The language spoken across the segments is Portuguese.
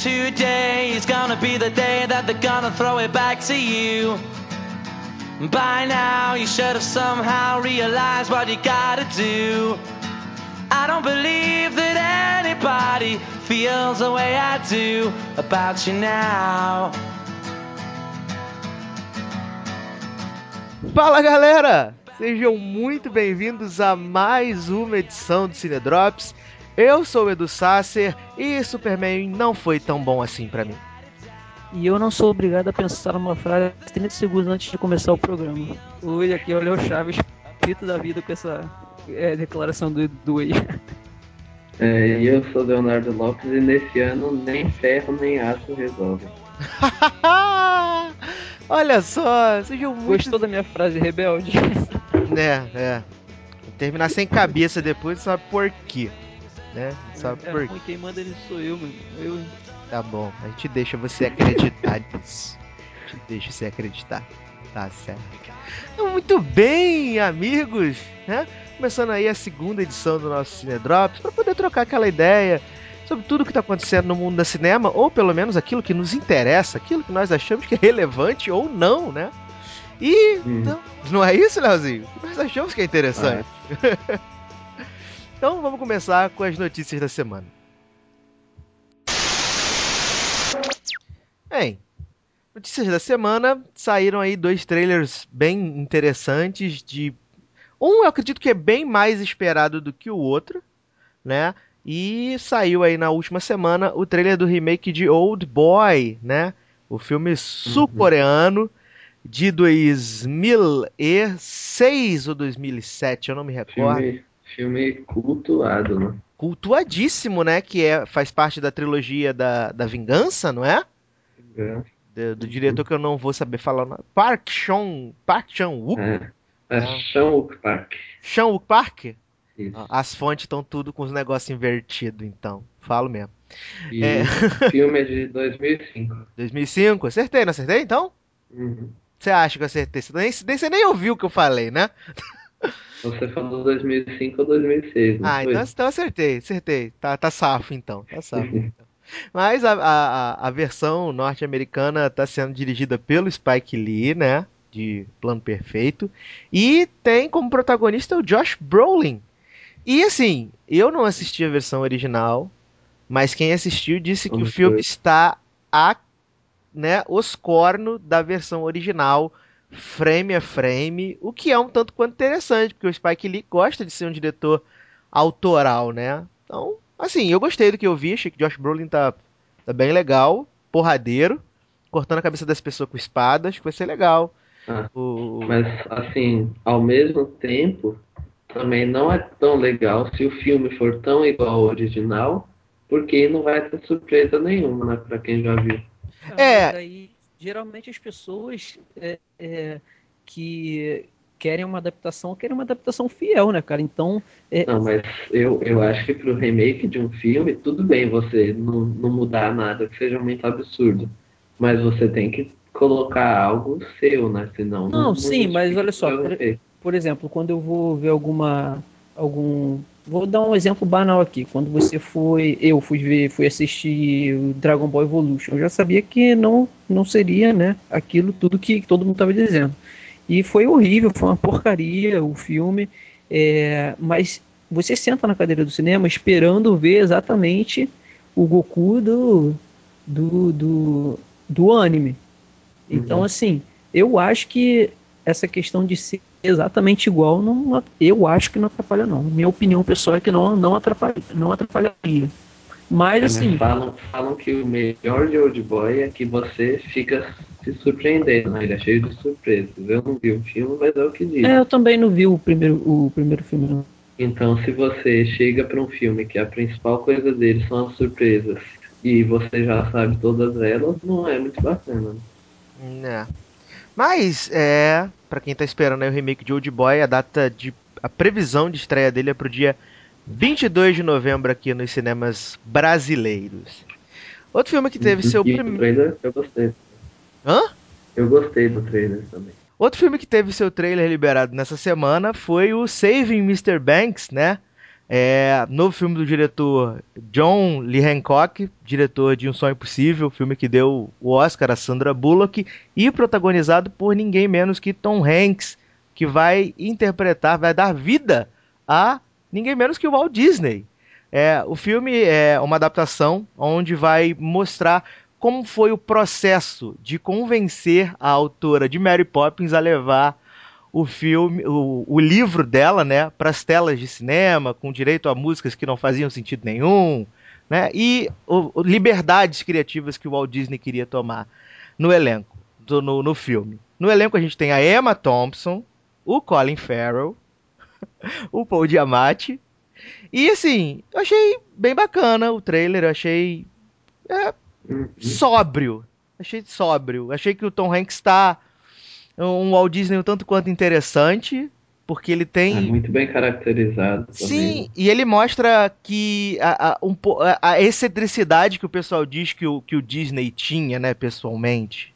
Today is gonna be the day that they're gonna throw it back to you. By now, you should have somehow realized what you gotta do. I don't believe that anybody feels the way I do about you now. Fala galera! Sejam muito bem-vindos a mais uma edição do Cine Drops. Eu sou o Edu Sasser e Superman não foi tão bom assim pra mim. E eu não sou obrigado a pensar numa frase 30 segundos antes de começar o programa. Hoje aqui é o Chaves, pito da vida com essa é, declaração do Edu aí. É, e eu sou Leonardo Lopes e nesse ano nem ferro nem aço resolve. Olha só, sejam muito. Gostou da minha frase rebelde? É, é. Terminar sem cabeça depois, sabe por quê? Né? Sabe é, por ruim, quem manda nisso sou eu, mano. Eu... Tá bom, a gente deixa você acreditar nisso. A gente deixa você acreditar. Tá certo. Então, muito bem, amigos, né? Começando aí a segunda edição do nosso Cine Drops para poder trocar aquela ideia sobre tudo que está acontecendo no mundo da cinema, ou pelo menos aquilo que nos interessa, aquilo que nós achamos que é relevante ou não, né? E Hum. então, não é isso, Leozinho? O que nós achamos que é interessante. então vamos começar com as notícias da semana. Bem, notícias da semana saíram aí dois trailers bem interessantes de um eu acredito que é bem mais esperado do que o outro, né? E saiu aí na última semana o trailer do remake de Old Boy, né? O filme sul-coreano de 2006 ou 2007, eu não me recordo. Filme, filme cultuado, né? Cultuadíssimo, né? Que é, faz parte da trilogia da, da Vingança, não é? É, Do, do diretor que eu não vou saber falar. o nome. Park Chan Park Chan Wook. é. é Shanwook Park. Chan Wook Park? Isso. Ó, As fontes estão tudo com os negócios invertidos, então. Falo mesmo. E é. o filme é de 2005. 2005? Acertei, não acertei então? Uhum. Você acha que eu acertei? Você nem- você nem ouviu o que eu falei, né? Você falou 2005 ou 2006, não Ah, então, então acertei, acertei. Tá, tá safo então. Tá safo. então. Mas a, a, a- versão norte-americana está sendo dirigida pelo Spike Lee, né? De Plano Perfeito. E tem como protagonista o Josh Brolin. E assim, eu não assisti a versão original, mas quem assistiu disse que o filme ver. está a, né, os cornos da versão original, frame a frame, o que é um tanto quanto interessante, porque o Spike Lee gosta de ser um diretor autoral, né? Então, assim, eu gostei do que eu vi, achei que Josh Brolin tá, tá bem legal, porradeiro, cortando a cabeça das pessoas com espada, acho que vai ser legal. Ah, O- Mas, assim, ao mesmo tempo, também não é tão legal se o filme for tão igual ao original, porque não vai ter surpresa nenhuma, né? Pra quem já viu. É. mas aí, geralmente as pessoas é, é, que querem uma adaptação, querem uma adaptação fiel, né, cara? Então, é, Não, mas eu, eu acho que pro remake de um filme, tudo bem você não, não mudar nada que seja muito absurdo. Mas você tem que colocar algo seu, né? Senão. Não, sim, mas olha só, por- por exemplo, quando eu vou ver alguma algum vou dar um exemplo banal aqui. Quando você foi eu fui ver fui assistir o Dragon Ball Evolution eu já sabia que não não seria né aquilo tudo que todo mundo estava dizendo. E foi horrível foi uma porcaria o filme é, mas você senta na cadeira do cinema esperando ver exatamente o Goku do do, do, do anime. Então Uhum. assim eu acho que essa questão de ser exatamente igual, não, eu acho que não atrapalha não. Minha opinião pessoal é que não, não, atrapalha, não atrapalharia. Mas assim, falam, falam que o melhor de Old Boy é que você fica se surpreendendo, né? Ele é cheio de surpresas. Eu não vi o filme, mas é o que diz. é, eu também não vi o primeiro, o primeiro filme. Não. Então, se você chega para um filme que a principal coisa dele são as surpresas e você já sabe todas elas, não é muito bacana. né? É. Mas, é, Pra quem tá esperando aí o remake de Old Boy, a data de a previsão de estreia dele é pro dia 22 de novembro aqui nos cinemas brasileiros. Outro filme que teve seu primeiro trailer eu gostei. Hã? Eu gostei do trailer também. Outro filme que teve seu trailer liberado nessa semana foi o Saving Mr. Banks, né? É, novo filme do diretor John Lee Hancock, diretor de Um Sonho Impossível, filme que deu o Oscar a Sandra Bullock, e protagonizado por ninguém menos que Tom Hanks, que vai interpretar, vai dar vida a ninguém menos que o Walt Disney. É, o filme é uma adaptação onde vai mostrar como foi o processo de convencer a autora de Mary Poppins a levar o filme, o, o livro dela, né, para as telas de cinema, com direito a músicas que não faziam sentido nenhum, né, e o, liberdades criativas que o Walt Disney queria tomar no elenco, do, no, no filme. No elenco a gente tem a Emma Thompson, o Colin Farrell, o Paul Diamante, e assim, eu achei bem bacana o trailer, eu achei é, uhum. sóbrio, achei sóbrio, achei que o Tom Hanks está um Walt Disney um tanto quanto interessante, porque ele tem. É muito bem caracterizado. Sim, também. e ele mostra que a, a, um, a, excentricidade que o pessoal diz que o, que o Disney tinha, né, pessoalmente.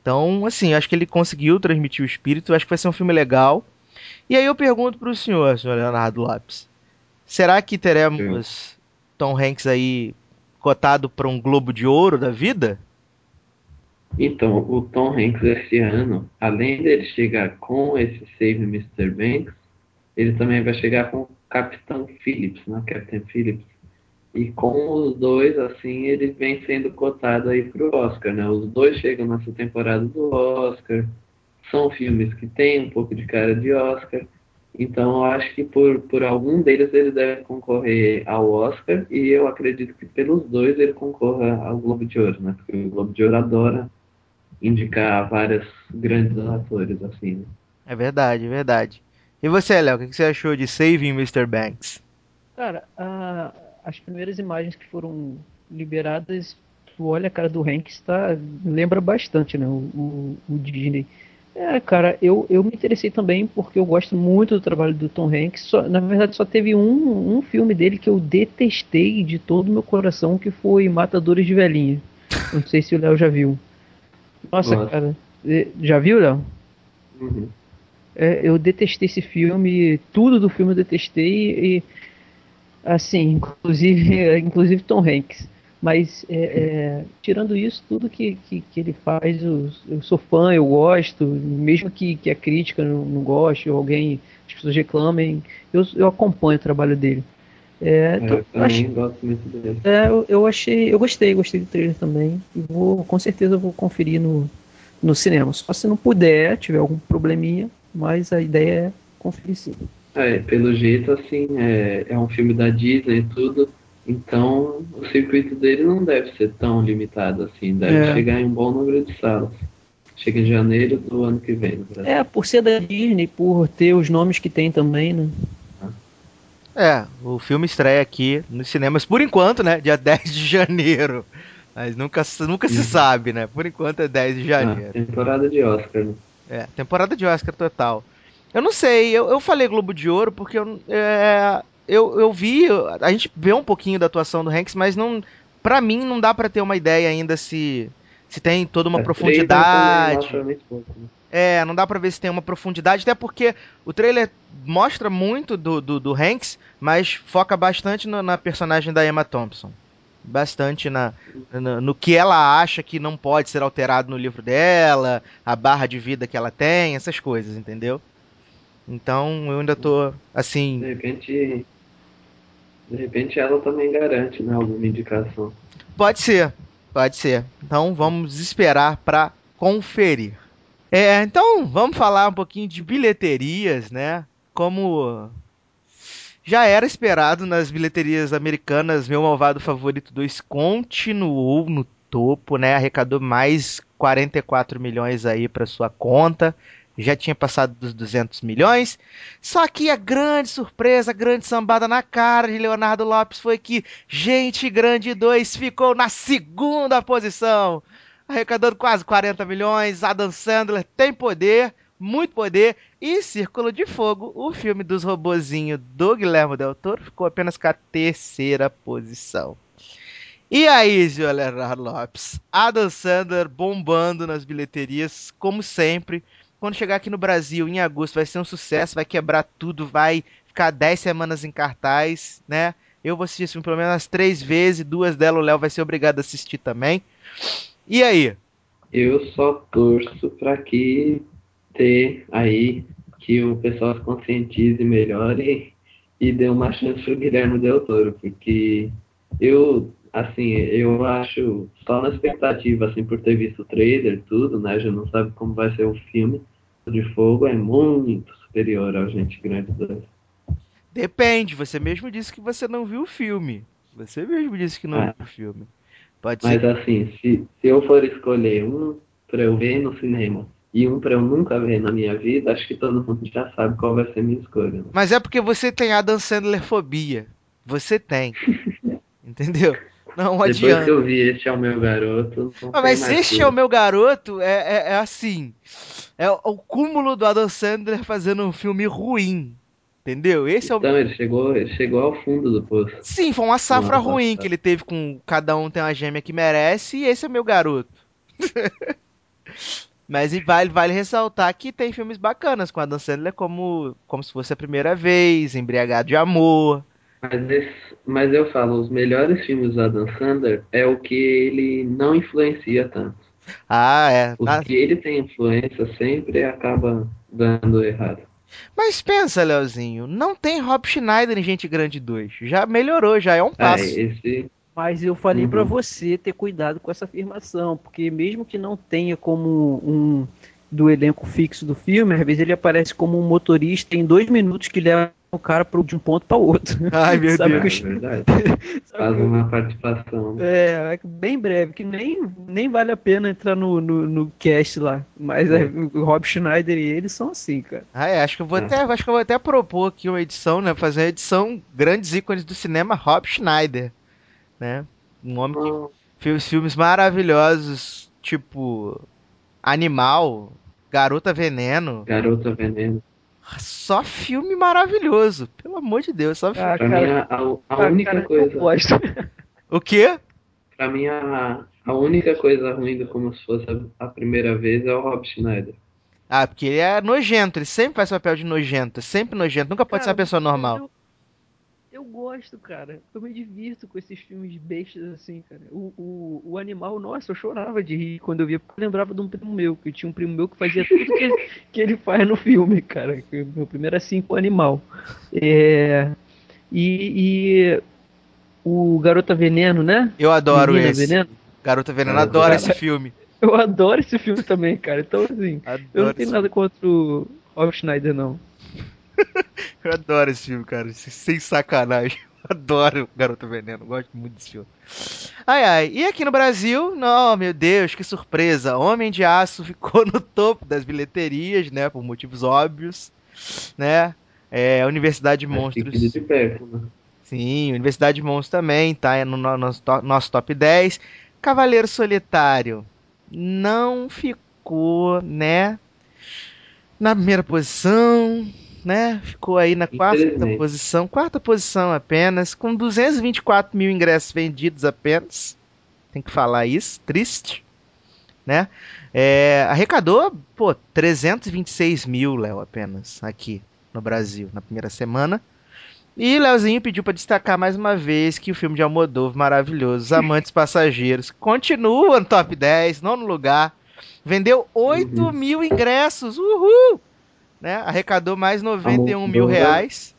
Então, assim, acho que ele conseguiu transmitir o espírito, acho que vai ser um filme legal. E aí eu pergunto pro senhor, senhor Leonardo Lopes, será que teremos Sim. Tom Hanks aí cotado para um Globo de Ouro da vida? Então, o Tom Hanks esse ano, além dele chegar com esse Save Mr. Banks, ele também vai chegar com o Capitão Phillips, né? Captain Phillips. E com os dois, assim, ele vem sendo cotado aí pro Oscar, né? Os dois chegam nessa temporada do Oscar. São filmes que têm um pouco de cara de Oscar. Então, eu acho que por, por algum deles ele deve concorrer ao Oscar. E eu acredito que pelos dois ele concorra ao Globo de Ouro, né? Porque o Globo de Ouro adora indicar vários grandes atores, assim. Né? É verdade, é verdade. E você, Léo, o que você achou de Saving Mr. Banks? Cara, a, as primeiras imagens que foram liberadas, tu olha a cara do Hanks, tá, lembra bastante, né, o, o, o Disney. É, cara, eu, eu me interessei também porque eu gosto muito do trabalho do Tom Hanks. Só, na verdade, só teve um, um filme dele que eu detestei de todo o meu coração, que foi Matadores de Velhinha. Não sei se o Léo já viu. Nossa, cara. Já viu, Léo? Uhum. É, eu detestei esse filme, tudo do filme eu detestei e assim, inclusive, inclusive Tom Hanks. Mas é, é, tirando isso, tudo que, que, que, ele faz, eu, eu sou fã, eu gosto, mesmo que, que a crítica não, não goste, ou alguém, as pessoas reclamem, eu, eu acompanho o trabalho dele. É, então, eu dele. É, eu, eu, achei, eu gostei, gostei do trailer também. E vou, com certeza, vou conferir no, no cinema. Só se não puder, tiver algum probleminha, mas a ideia é conferir sim. É, pelo jeito, assim, é, é um filme da Disney e tudo, então o circuito dele não deve ser tão limitado assim, deve é. chegar em um bom número de salas. Chega em janeiro do ano que vem. É, por ser da Disney, por ter os nomes que tem também, né? É, o filme estreia aqui nos cinemas por enquanto, né? Dia 10 de janeiro. Mas nunca, nunca uhum. se sabe, né? Por enquanto é 10 de janeiro. Ah, temporada de Oscar, né? É, temporada de Oscar total. Eu não sei, eu, eu falei Globo de Ouro porque eu, é, eu, eu vi, a gente vê um pouquinho da atuação do Hanks, mas não, pra mim não dá para ter uma ideia ainda se, se tem toda uma é, profundidade. Pouco, né? É, não dá pra ver se tem uma profundidade, até porque o trailer mostra muito do, do, do Hanks, mas foca bastante no, na personagem da Emma Thompson. Bastante na, no, no que ela acha que não pode ser alterado no livro dela, a barra de vida que ela tem, essas coisas, entendeu? Então eu ainda tô assim. De repente. De repente ela também garante, né? Alguma indicação. Pode ser, pode ser. Então vamos esperar para conferir. É, então vamos falar um pouquinho de bilheterias, né? Como já era esperado nas bilheterias americanas, meu malvado favorito 2 continuou no topo, né? Arrecadou mais 44 milhões aí para sua conta. Já tinha passado dos 200 milhões. Só que a grande surpresa, a grande sambada na cara de Leonardo Lopes foi que Gente Grande 2 ficou na segunda posição arrecadando quase 40 milhões. Adam Sandler tem poder, muito poder. E Círculo de Fogo, o filme dos robozinhos do Guilherme Del Toro, ficou apenas com a terceira posição. E aí, Leonardo Lopes? Adam Sandler bombando nas bilheterias, como sempre. quando chegar aqui no Brasil em agosto vai ser um sucesso, vai quebrar tudo, vai ficar 10 semanas em cartaz, né? Eu vou assistir pelo menos três vezes, duas delas o Léo vai ser obrigado a assistir também. E aí? Eu só torço para que ter aí que o pessoal se conscientize melhor e, e dê uma chance pro Guilherme Del Toro, porque eu, assim, eu acho, só na expectativa, assim, por ter visto o trailer e tudo, né, já não sabe como vai ser o filme, de Fogo é muito superior ao Gente Grande 2. Depende, você mesmo disse que você não viu o filme. Você mesmo disse que não Ah. viu o filme. Pode Mas ser. assim, se, se eu for escolher um pra eu ver no cinema e um pra eu nunca ver na minha vida, acho que todo mundo já sabe qual vai ser a minha escolha. né? Mas é porque você tem Adam Sandler fobia. Você tem. Entendeu? Não Depois adianta. que eu vi Este é o Meu Garoto. Ah, mas este é o meu garoto, é, é, é assim. É o cúmulo do Adam Sandler fazendo um filme ruim. Entendeu? Esse é o. Então, ele chegou, ele chegou ao fundo do poço. Sim, foi uma safra Nossa, ruim tá. que ele teve com Cada Um Tem uma Gêmea que Merece e esse é meu garoto. Mas e vale, vale ressaltar que tem filmes bacanas com Adam Sandler, como, como se fosse a primeira vez, Embriagado de Amor. Mas, esse- mas eu falo, os melhores filmes do Adam Sandler é o que ele não influencia tanto. Ah, é. Os Ah, que ele tem influência sempre acaba dando errado. Mas pensa, Leozinho, não tem Rob Schneider em Gente Grande 2. Já melhorou, já é um É, passo. esse, Mas eu falei pra Uhum. você ter cuidado com essa afirmação, porque mesmo que não tenha como um do elenco fixo do filme, às vezes ele aparece como um motorista em dois minutos que leva o cara pro- de um ponto para outro. Ai, meu Sabe é Deus. que- verdade. Sabe Faz que- uma participação. É, é bem breve, que nem, nem vale a pena entrar no, no, no cast lá. Mas é, o Rob Schneider e ele são assim, cara. Ah, é, acho que eu vou É. até, acho que eu vou até propor aqui uma edição, né, fazer uma edição grandes ícones do cinema Rob Schneider, né? Um homem que Não, fez filmes maravilhosos, tipo Animal, Garota Veneno, Garota Veneno. Só filme maravilhoso, pelo amor de Deus, só filme. Ah, Pra cara, mim, a, a- ah, única cara, coisa. gosto. O quê? Pra mim, a, a única coisa ruim do Como Se Fosse a, a Primeira Vez é o Rob Schneider. Ah, porque ele é nojento, ele sempre faz papel de nojento, sempre nojento, nunca pode ser uma Cara, pessoa normal. Eu, eu gosto, cara. Eu me divirto com esses filmes bestas assim, cara. O, o, o animal, nossa, eu chorava de rir quando eu via, porque eu lembrava de um primo meu, que tinha um primo meu que fazia tudo que ele, que ele faz no filme, cara. Que Meu primeiro assim com o animal. É, e, e o Garota Veneno, né? Eu adoro Menina esse. Veneno. Garota Veneno, Ah, adoro cara. esse filme. Eu adoro esse filme também, cara. Então, assim, eu não Adoro tenho nada contra o Rob Schneider, não. Eu adoro esse filme, cara. Sem sacanagem. Adoro Garoto Veneno. Gosto muito desse filme. Ai, ai. E aqui no Brasil, não, meu Deus, que surpresa. Homem de Aço ficou no topo das bilheterias, né? Por motivos óbvios, né? É, Universidade de Monstros. de perto, né? Sim, Universidade de Monstros também, tá no no- nosso, nosso top 10. Cavaleiro Solitário não ficou, né? Na primeira posição, né? Ficou aí na quarta posição, quarta posição apenas, com 224 mil ingressos vendidos apenas. Tem que falar isso, triste, né? É, arrecadou, pô, 326 mil, Léo, apenas, aqui no Brasil, na primeira semana. E Leozinho pediu pra destacar mais uma vez que o filme de Almodóvar maravilhoso, Os Amantes Passageiros, continua no top 10, nono lugar. Vendeu 8 Uhum. mil ingressos, uhul! Né? Arrecadou mais 91 mil Almodóvar. reais.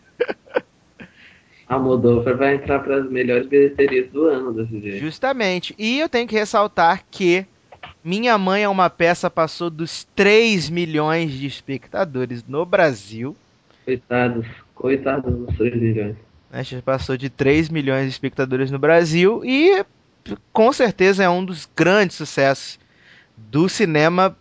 A Moldova vai entrar para as melhores bilheterias do ano desse jeito. Justamente. E eu tenho que ressaltar que Minha Mãe é uma peça passou dos 3 milhões de espectadores no Brasil. Coitados, coitados dos 3 milhões. A gente passou de 3 milhões de espectadores no Brasil e com certeza é um dos grandes sucessos do cinema,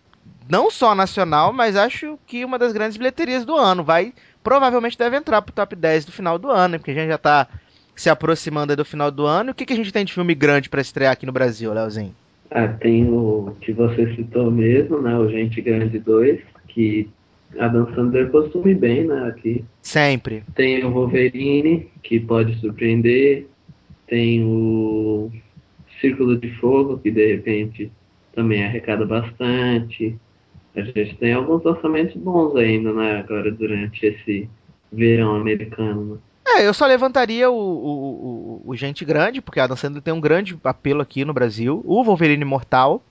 não só nacional, mas acho que uma das grandes bilheterias do ano. Vai, provavelmente deve entrar pro top 10 do final do ano, né? porque a gente já tá se aproximando do final do ano. E o que, que a gente tem de filme grande para estrear aqui no Brasil, Leozinho? Ah, tem o que você citou mesmo, né? O Gente Grande 2, que a Dan Sandler costume bem, né? Aqui. Sempre. Tem o Wolverine, que pode surpreender. Tem o Círculo de Fogo, que de repente também arrecada bastante. A gente tem alguns lançamentos bons ainda, né? Agora durante esse verão americano. Né? É, eu só levantaria o, o, o, o Gente Grande, porque a Adam Sandler tem um grande apelo aqui no Brasil. O Wolverine Mortal.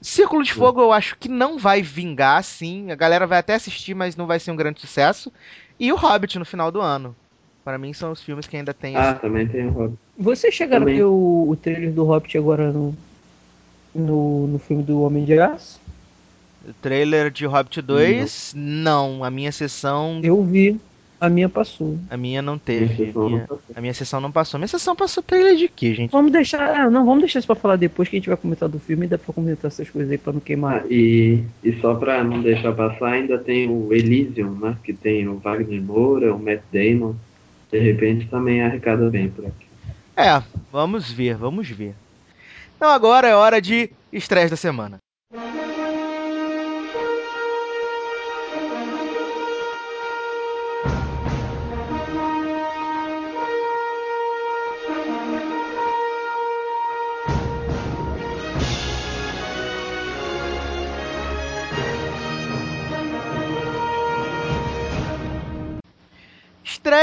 Círculo de Fogo eu acho que não vai vingar, sim. A galera vai até assistir, mas não vai ser um grande sucesso. E o Hobbit no final do ano. Para mim são os filmes que ainda tem. Ah, esse... também tem o Hobbit. Você chegaram também. a ver o, o trailer do Hobbit agora no, no, no filme do Homem de Aço? O trailer de Hobbit 2, não. não. A minha sessão. Eu vi. A minha passou. A minha não teve. A minha, a minha sessão não passou. A minha sessão passou trailer de quê, gente? Vamos deixar. Ah, não, vamos deixar isso pra falar depois que a gente vai comentar do filme e dá pra comentar essas coisas aí pra não queimar. Ah, e, e só pra não deixar passar, ainda tem o Elysium, né? Que tem o Wagner Moura, o Matt Damon. De repente também arrecada bem por aqui. É, vamos ver, vamos ver. Então agora é hora de estresse da semana.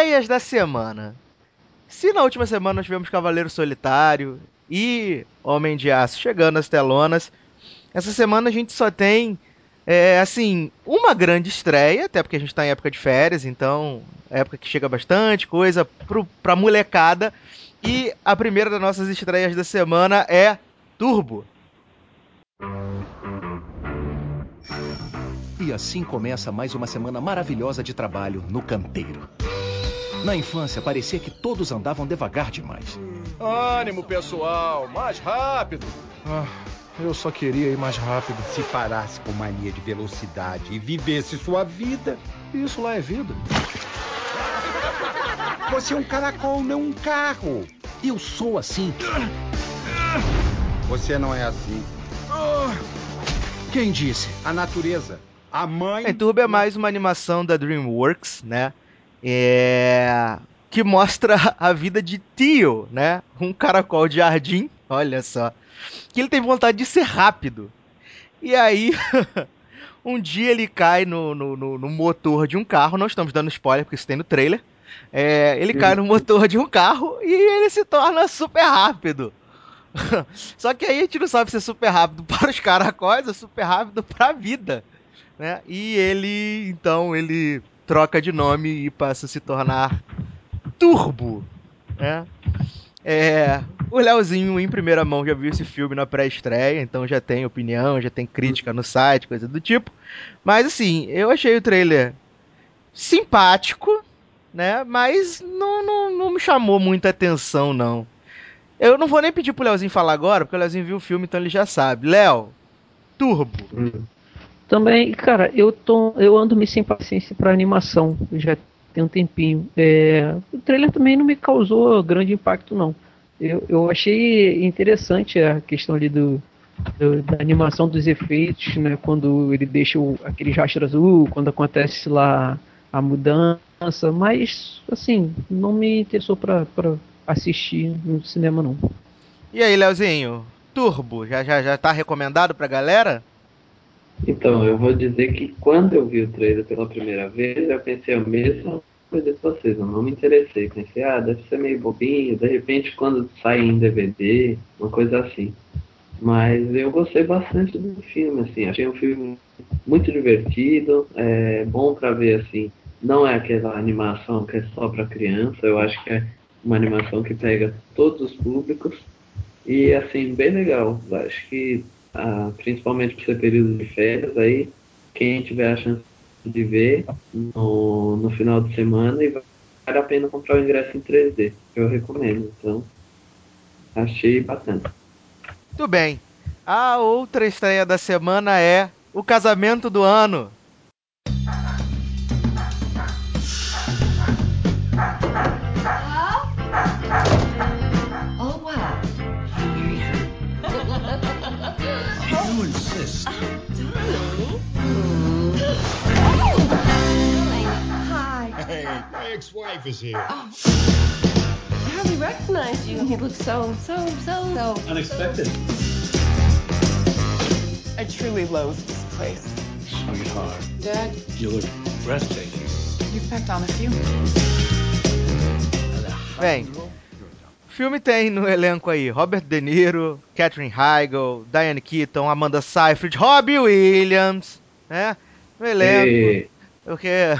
Estreias da semana. Se na última semana nós tivemos Cavaleiro Solitário e Homem de Aço chegando às telonas, essa semana a gente só tem, é, assim, uma grande estreia, até porque a gente está em época de férias, então época que chega bastante coisa pro, pra molecada. E a primeira das nossas estreias da semana é Turbo. E assim começa mais uma semana maravilhosa de trabalho no canteiro. Na infância, parecia que todos andavam devagar demais. Ânimo, pessoal! Mais rápido! Ah, eu só queria ir mais rápido. Se parasse com mania de velocidade e vivesse sua vida. Isso lá é vida. Você é um caracol, não um carro. Eu sou assim. Você não é assim. Quem disse? A natureza. A mãe. É, Turbo é mais uma animação da DreamWorks, né? É, que mostra a vida de Tio, né? Um caracol de jardim, olha só. Que ele tem vontade de ser rápido. E aí, um dia ele cai no, no, no, no, motor de um carro, não estamos dando spoiler porque isso tem no trailer. É, ele cai no motor de um carro e ele se torna super rápido. Só que aí a gente não sabe se é super rápido para os caracóis ou super rápido para a vida. Né? E ele, então, ele troca de nome e passa a se tornar Turbo. Né? É, o Leozinho, em primeira mão, já viu esse filme na pré-estreia, então já tem opinião, já tem crítica no site, coisa do tipo. Mas assim, eu achei o trailer simpático, né? Mas não, não, não me chamou muita atenção, não. Eu não vou nem pedir pro Leozinho falar agora, porque o Leozinho viu o filme, então ele já sabe. Léo, Turbo. Hum. Também, cara, eu tô, eu ando me sem paciência para animação, já tem um tempinho. É, o trailer também não me causou grande impacto, não. Eu, eu achei interessante a questão ali do, do, da animação dos efeitos, né? Quando ele deixa o, aquele rastro azul, quando acontece lá a mudança, mas assim, não me interessou para assistir no cinema não. E aí, Leozinho, Turbo, já já já tá recomendado pra galera? Então, eu vou dizer que quando eu vi o trailer pela primeira vez, eu pensei a mesma coisa que vocês, eu não me interessei. Pensei, ah, deve ser meio bobinho, de repente quando sai em DVD, uma coisa assim. Mas eu gostei bastante do filme, assim, achei um filme muito divertido, é bom para ver, assim, não é aquela animação que é só para criança, eu acho que é uma animação que pega todos os públicos e, assim, bem legal. Acho que ah, principalmente por ser período de férias, aí quem tiver a chance de ver no, no final de semana e vale a pena comprar o ingresso em 3D, eu recomendo. Então, achei bacana. Muito bem. A outra estreia da semana é O Casamento do Ano. Ex-wife is here. Oh. I hardly recognize you. You look so, so, so, so unexpected. I truly loathe this place. sweetheart. Dad, You look breathtaking. you packed on a few. Bem, o filme tem no elenco aí Robert De Niro, Catherine Heigl, Diane Keaton, Amanda Seyfried, Robbie Williams, né? No elenco. E O quê?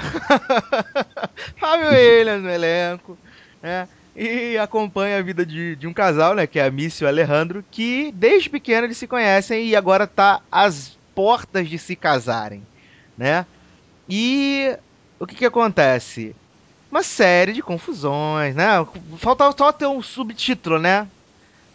Robbie Williams no elenco, né? E acompanha a vida de, de um casal, né? Que é a Missy e o Alejandro, que desde pequeno eles se conhecem e agora tá às portas de se casarem, né? E o que que acontece? Uma série de confusões, né? Falta só ter um subtítulo, né?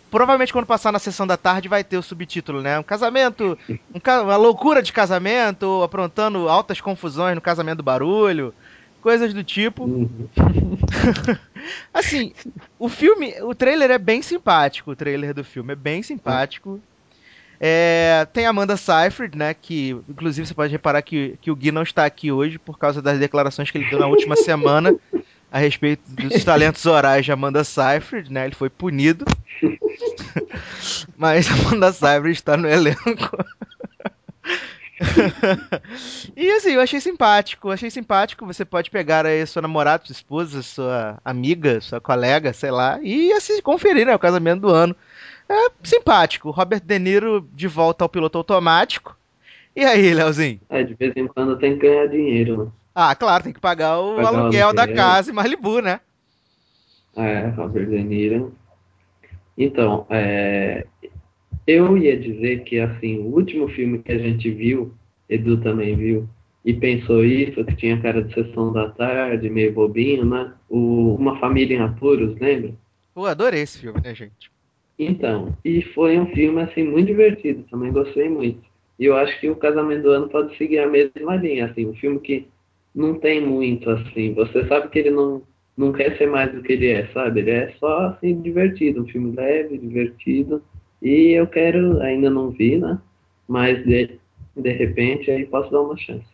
Provavelmente quando passar na sessão da tarde vai ter o subtítulo, né? Um casamento, um ca- uma loucura de casamento, aprontando altas confusões no casamento do barulho, coisas do tipo. uhum. Assim, o filme, o trailer é bem simpático, o trailer do filme é bem simpático. É, tem a Amanda Seyfried, né, que inclusive você pode reparar que, que o Gui não está aqui hoje por causa das declarações que ele deu na última semana a respeito dos talentos orais de Amanda Seyfried, né, ele foi punido. Mas Amanda Seyfried está no elenco. e assim, eu achei simpático, achei simpático. Você pode pegar aí sua namorada, sua esposa, sua amiga, sua colega, sei lá, e assim, conferir, né? O casamento do ano. É simpático. Robert De Niro de volta ao piloto automático. E aí, Leozinho? É, de vez em quando tem que ganhar dinheiro, né? Ah, claro, tem que pagar o Pagar o aluguel da aluguel. casa em Malibu, né? É, Robert De Niro. Então, é, eu ia dizer que, assim, o último filme que a gente viu, Edu também viu, e pensou isso, que tinha cara de sessão da tarde, meio bobinho, né? O Uma Família em Apuros, lembra? Pô, adorei esse filme, né, gente? Então, e foi um filme, assim, muito divertido, também gostei muito. E eu acho que o Casamento do Ano pode seguir a mesma linha, assim, um filme que não tem muito, assim, você sabe que ele não, não quer ser mais do que ele é, sabe? Ele é só, assim, divertido, um filme leve, divertido, e eu quero, ainda não vi, né? Mas, de, de repente, aí posso dar uma chance.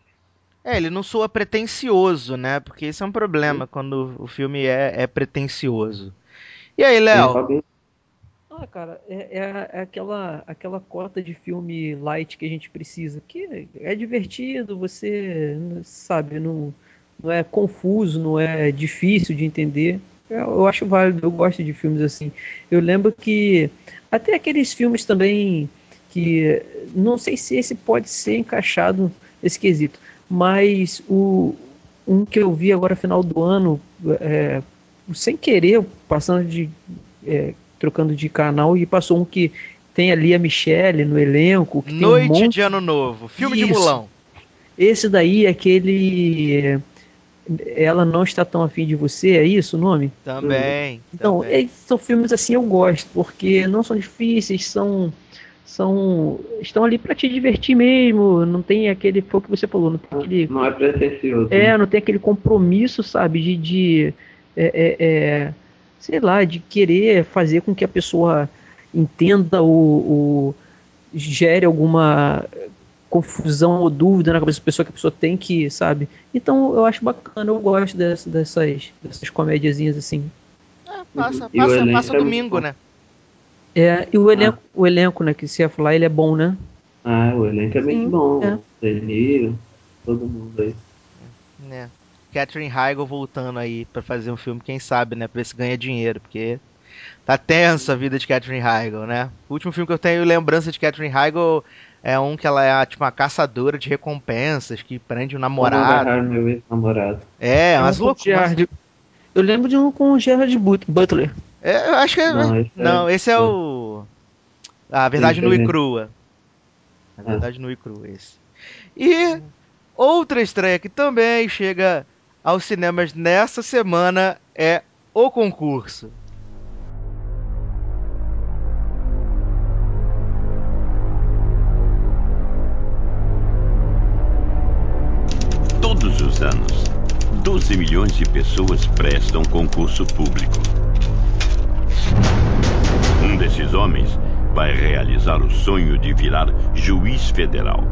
É, ele não soa pretencioso, né? Porque esse é um problema quando o filme é, é pretencioso. E aí, Léo? Ah, cara, é, é- é aquela, aquela cota de filme light que a gente precisa, que é divertido, você sabe, não, não é confuso, não é difícil de entender. Eu, eu acho válido, eu gosto de filmes assim. Eu lembro que até aqueles filmes também que não sei se esse pode ser encaixado nesse quesito, mas o um que eu vi agora final do ano, é, sem querer, passando de é, trocando de canal e passou um que tem ali a Michelle no elenco, que tem um Noite monte de Ano Novo, filme de Isso. Mulão. esse daí é aquele. Ela não está tão afim de você, é isso o nome? Também. Então, também. são filmes assim eu gosto, porque não são difíceis, são. são estão ali para te divertir mesmo, não tem aquele. Foi o que você falou, não tem aquele. Não é pretencioso. né? É, não tem aquele compromisso, sabe, de. de é, é, é, sei lá, de querer fazer com que a pessoa entenda o, o gere alguma confusão ou dúvida na cabeça da pessoa que a pessoa tem que, sabe? Então eu acho bacana, eu gosto dessas, dessas, dessas comédiazinhas assim. Passa, E o passa, passa é domingo, né? É, e o elenco, o elenco, né, que você ia falar, ele é bom, né? Ah, o elenco é muito Sim, bom. é. De Niro, todo mundo aí. né? Catherine Heigl voltando aí pra fazer um filme, quem sabe, né? Pra ver se ganha dinheiro, porque tá tensa a vida de Catherine Heigl, né? O último filme que eu tenho lembrança de Catherine Heigl é um que ela é tipo uma caçadora de recompensas que prende um Como namorado. meu ex-namorado. É, umas um loucuras. Eu lembro de um com o Gerard But- Butler. É, eu acho que é. Não, esse é- Não, esse é o. A verdade nua e crua. A Ah. verdade nua e crua, esse. E outra estreia que também chega aos cinemas nessa semana é O Concurso. Todos os anos, 12 milhões de pessoas prestam concurso público. Um desses homens vai realizar o sonho de virar juiz federal.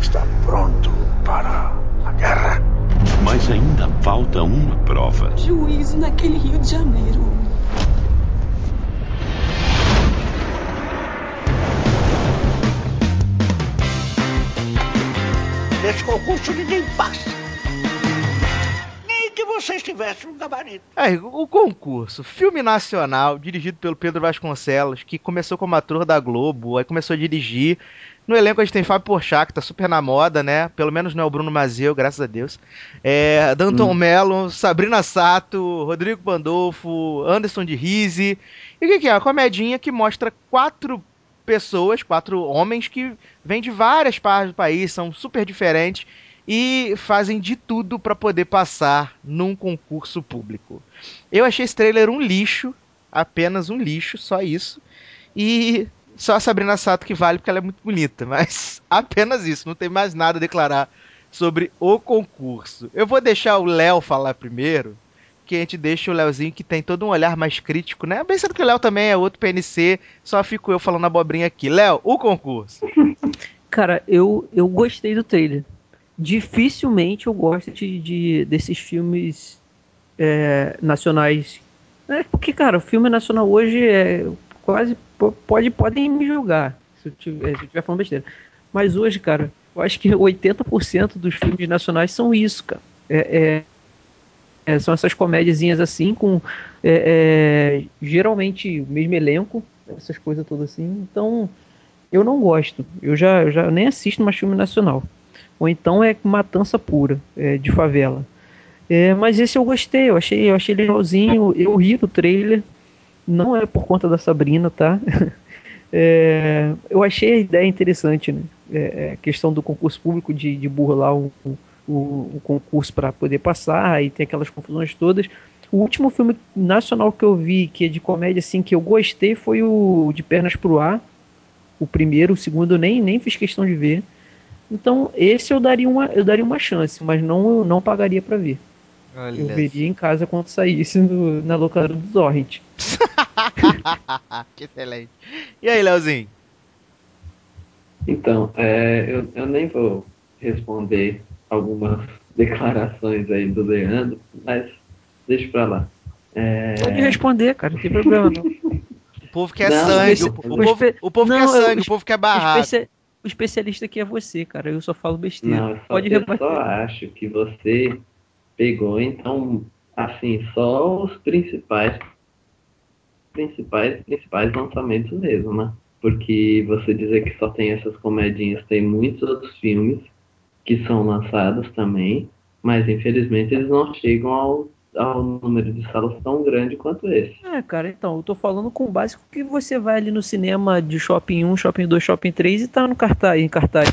Está pronto para guerra? Mas ainda falta uma prova. Juízo naquele Rio de Janeiro. esse concurso ninguém passa. Nem que você estivesse no gabarito. Aí, o concurso, filme nacional, dirigido pelo Pedro Vasconcelos, que começou como ator da Globo, aí começou a dirigir. No elenco a gente tem Fábio Porchat, que tá super na moda, né? Pelo menos não é o Bruno Mazeu, graças a Deus. É, Danton Hum. Mello, Sabrina Sato, Rodrigo Pandolfo, Anderson de Rise. E o que, que é? Uma comedinha que mostra quatro pessoas, quatro homens que vêm de várias partes do país, são super diferentes e fazem de tudo para poder passar num concurso público. Eu achei esse trailer um lixo, apenas um lixo, só isso. E só a Sabrina Sato que vale porque ela é muito bonita, mas apenas isso, não tem mais nada a declarar sobre o concurso. Eu vou deixar o Léo falar primeiro, que a gente deixa o Léozinho que tem todo um olhar mais crítico, né? Bem sendo que o Léo também é outro PNC, só fico eu falando abobrinha aqui. Léo, o concurso. Cara, eu, eu gostei do trailer. Dificilmente eu gosto de, de- desses filmes é, nacionais. É, porque, cara, o filme nacional hoje é quase. Po- Pode, podem me julgar se eu tiver, se eu estiver falando besteira. Mas hoje, cara, eu acho que 80% dos filmes nacionais são isso, cara. É, é- é, são essas comédiazinhas assim, com é, é, geralmente o mesmo elenco, essas coisas todas assim. Então, eu não gosto. Eu já, eu já nem assisto mais filme nacional. Ou então é matança pura, de favela. Mas esse eu gostei, eu achei, eu achei legalzinho, eu ri no trailer. Não é por conta da Sabrina, tá? É, eu achei a ideia interessante, né? É, é, a questão do concurso público de, de burlar o, concurso para poder passar e tem aquelas confusões todas. O último filme nacional que eu vi, que é de comédia, assim, que eu gostei foi o De Pernas pro Ar. O primeiro, o segundo eu nem, nem fiz questão de ver. Então, esse eu daria uma, eu daria uma chance, mas não, não pagaria para ver. Olha Eu veria em casa quando saísse no- na locadora do Torrent. que excelente. E aí, Léozinho? Então, é, eu, eu nem vou responder algumas declarações aí do Leandro, mas deixa pra lá. É, Pode responder, cara, não tem problema não. O povo quer Não, sangue, esse- o, o o povo, espe- o povo Não, quer sangue, o o povo quer O, barraco. especia- o especialista aqui é você, cara. Eu só falo besteira. Não, eu só, Pode eu só acho que você pegou, então, assim, só os principais, principais, principais lançamentos mesmo, né? Porque você dizer que só tem essas comedinhas, tem muitos outros filmes que são lançados também, mas infelizmente eles não chegam ao, ao número de salas tão grande quanto esse. É, cara, então, eu tô falando com o básico que você vai ali no cinema de Shopping 1, Shopping 2, Shopping 3 e tá no cartaz, em cartaz.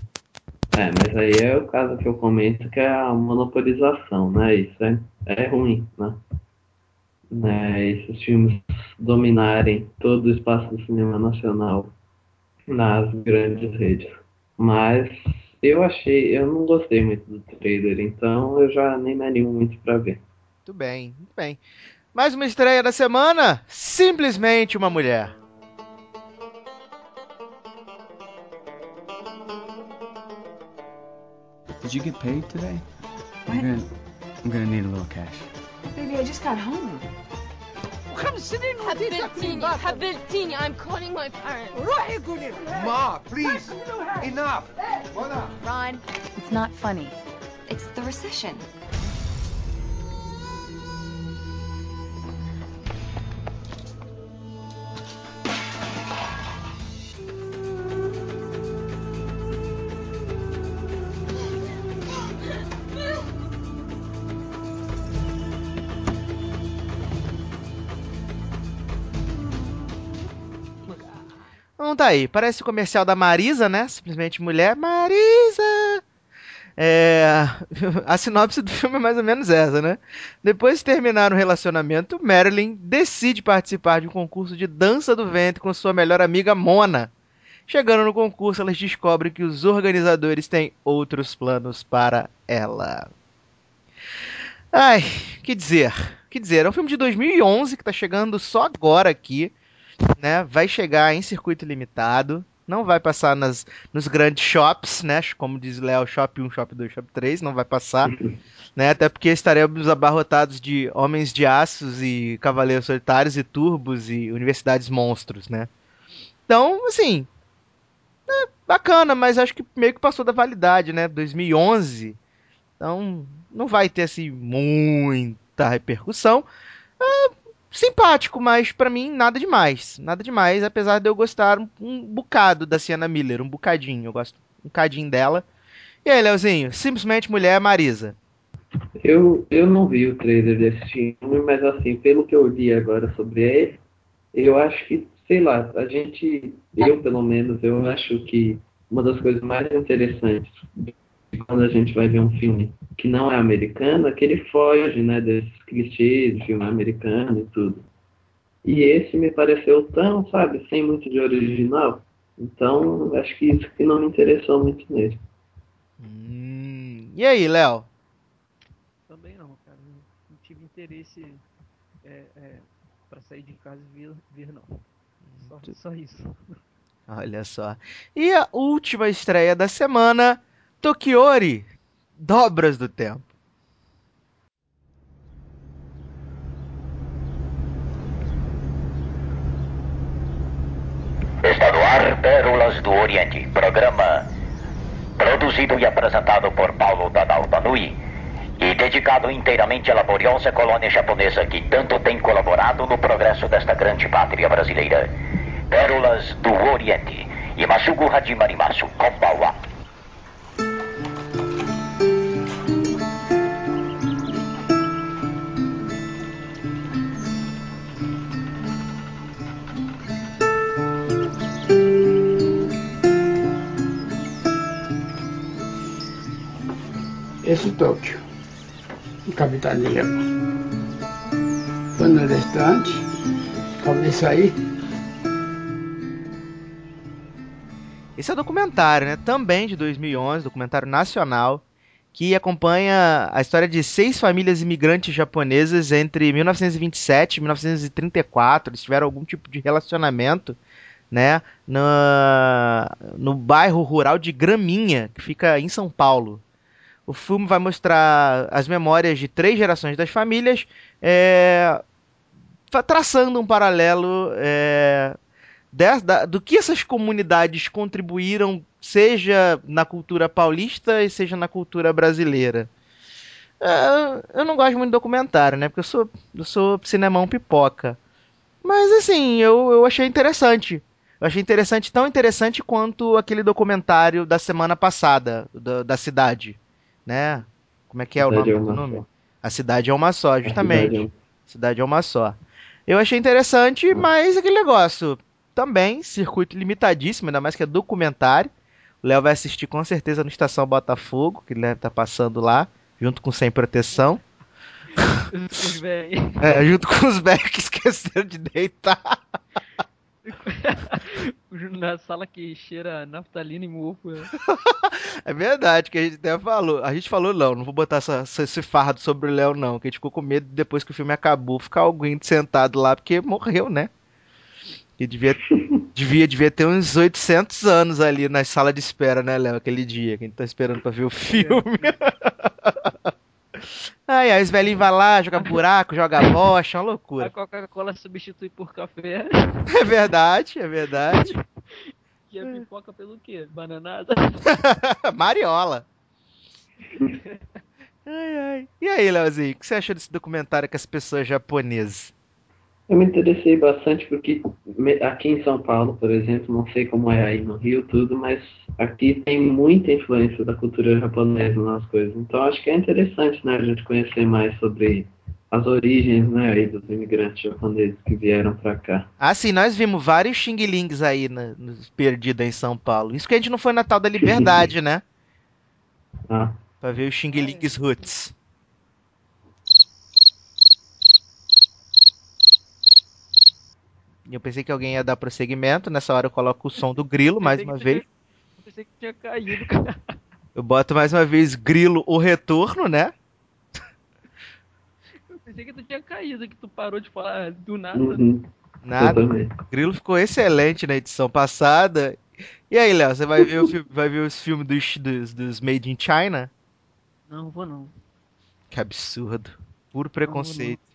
É, mas aí é o caso que eu comento que é a monopolização, né? Isso é, é ruim, né? né? Esses filmes dominarem todo o espaço do cinema nacional nas grandes redes. Mas eu achei, eu não gostei muito do trailer, então eu já nem me animo muito pra ver. Muito bem, muito bem. Mais uma estreia da semana, simplesmente uma mulher. Did you get paid today? I'm gonna, I'm gonna need a little cash. Baby, I just got home. حبيبتيني حبيبتيني I'm calling my parents. روحي قولي Ma, please. Enough. Ron, it's not funny. It's the recession. Então tá aí, parece o comercial da Marisa, né? Simplesmente mulher. Marisa! É, a sinopse do filme é mais ou menos essa, né? Depois de terminar o relacionamento, Marilyn decide participar de um concurso de dança do ventre com sua melhor amiga Mona. Chegando no concurso, elas descobrem que os organizadores têm outros planos para ela. Ai, que dizer? Que dizer? É um filme de 2011 que tá chegando só agora aqui, né? Vai chegar em circuito limitado, não vai passar nas, nos grandes shops, né? Como diz Léo, Shop 1, Shop 2, Shop 3, não vai passar, né? Até porque estaremos abarrotados de Homens de Aços e Cavaleiros Solitários e Turbos e Universidades Monstros, né? Então, assim, É, bacana, mas acho que meio que passou da validade, né? 2011. Então, não vai ter assim muita repercussão. É, simpático, mas para mim nada demais. Nada demais, apesar de eu gostar um, um bocado da Sienna Miller, um bocadinho. Eu gosto um bocadinho dela. E aí, Leozinho, simplesmente mulher Marisa. Eu, eu não vi o trailer desse filme, mas assim, pelo que eu li agora sobre ele, eu acho que, sei lá, a gente, eu pelo menos, eu acho que uma das coisas mais interessantes quando a gente vai ver um filme que não é americano, é que ele foge, né, desses clichês de filme americano e tudo. E esse me pareceu tão, sabe, sem muito de original. Então, acho que isso que não me interessou muito nele. Hum, e aí, Léo? Também não, cara. Não tive interesse é, é, para sair de casa e ver, ver não. Só, só isso. Olha só. E a última estreia da semana, Tokiori, Dobras do Tempo. Está no ar Pérolas do Oriente, programa produzido e apresentado por Paulo Dadal Danui e dedicado inteiramente à laboriosa colônia japonesa que tanto tem colaborado no progresso desta grande pátria brasileira. Pérolas do Oriente. Imasugu Hajimarimasu, Konbawa. Esse Tóquio, capital de Japão. Foi no restaurante, acabei sair. Esse é o documentário, né? Também de 2011, documentário nacional, que acompanha a história de seis famílias imigrantes japonesas entre 1927 e 1934. Eles tiveram algum tipo de relacionamento, né? No, no bairro rural de Graminha, que fica em São Paulo. O filme vai mostrar as memórias de três gerações das famílias, é, traçando um paralelo é, de, da, do que essas comunidades contribuíram, seja na cultura paulista e seja na cultura brasileira. É, eu não gosto muito de documentário, né? Porque eu sou, eu sou cinemão pipoca. Mas assim, eu, eu achei interessante. Eu achei interessante, tão interessante quanto aquele documentário da semana passada, da, da cidade né? Como é que é o nome é do nome? A cidade é uma só, justamente. Cidade é... cidade é uma só. Eu achei interessante, mas aquele negócio também, circuito limitadíssimo, ainda mais que é documentário. O Léo vai assistir com certeza no Estação Botafogo, que ele deve estar passando lá, junto com Sem Proteção. é, junto com os velhos que esqueceram de deitar. Na sala que cheira naftalina e mofo. É. é verdade, que a gente até falou. A gente falou, não, não vou botar essa, esse fardo sobre o Léo, não. Que a gente ficou com medo depois que o filme acabou, ficar alguém sentado lá, porque morreu, né? E devia, devia, devia ter uns 800 anos ali na sala de espera, né, Léo? Aquele dia que a gente tá esperando pra ver o filme. É. Ai, aí os velhinhos vão lá, joga buraco, joga bocha, é uma loucura. A Coca-Cola substitui por café. É verdade, é verdade. E a pipoca pelo quê? Bananada? Mariola. ai, ai. E aí, Leozinho, o que você achou desse documentário com as pessoas japonesas? Eu me interessei bastante porque aqui em São Paulo, por exemplo, não sei como é aí no Rio tudo, mas aqui tem muita influência da cultura japonesa nas coisas. Então acho que é interessante, né, a gente conhecer mais sobre as origens, né, aí dos imigrantes japoneses que vieram para cá. Ah, sim, nós vimos vários Xing Lings aí na, nos perdidos em São Paulo. Isso que a gente não foi Natal da Liberdade, né? Ah. Pra ver os Xing Lings Roots. Eu pensei que alguém ia dar prosseguimento. Nessa hora eu coloco o som do grilo mais uma vez. Tinha, eu pensei que tinha caído, cara. Eu boto mais uma vez grilo o retorno, né? Eu pensei que tu tinha caído, que tu parou de falar do nada. Uhum. Nada. Grilo ficou excelente na edição passada. E aí, Léo, você vai ver, o filme, vai ver os filmes dos, dos, dos Made in China? Não, vou não. Que absurdo. Puro preconceito. Não, não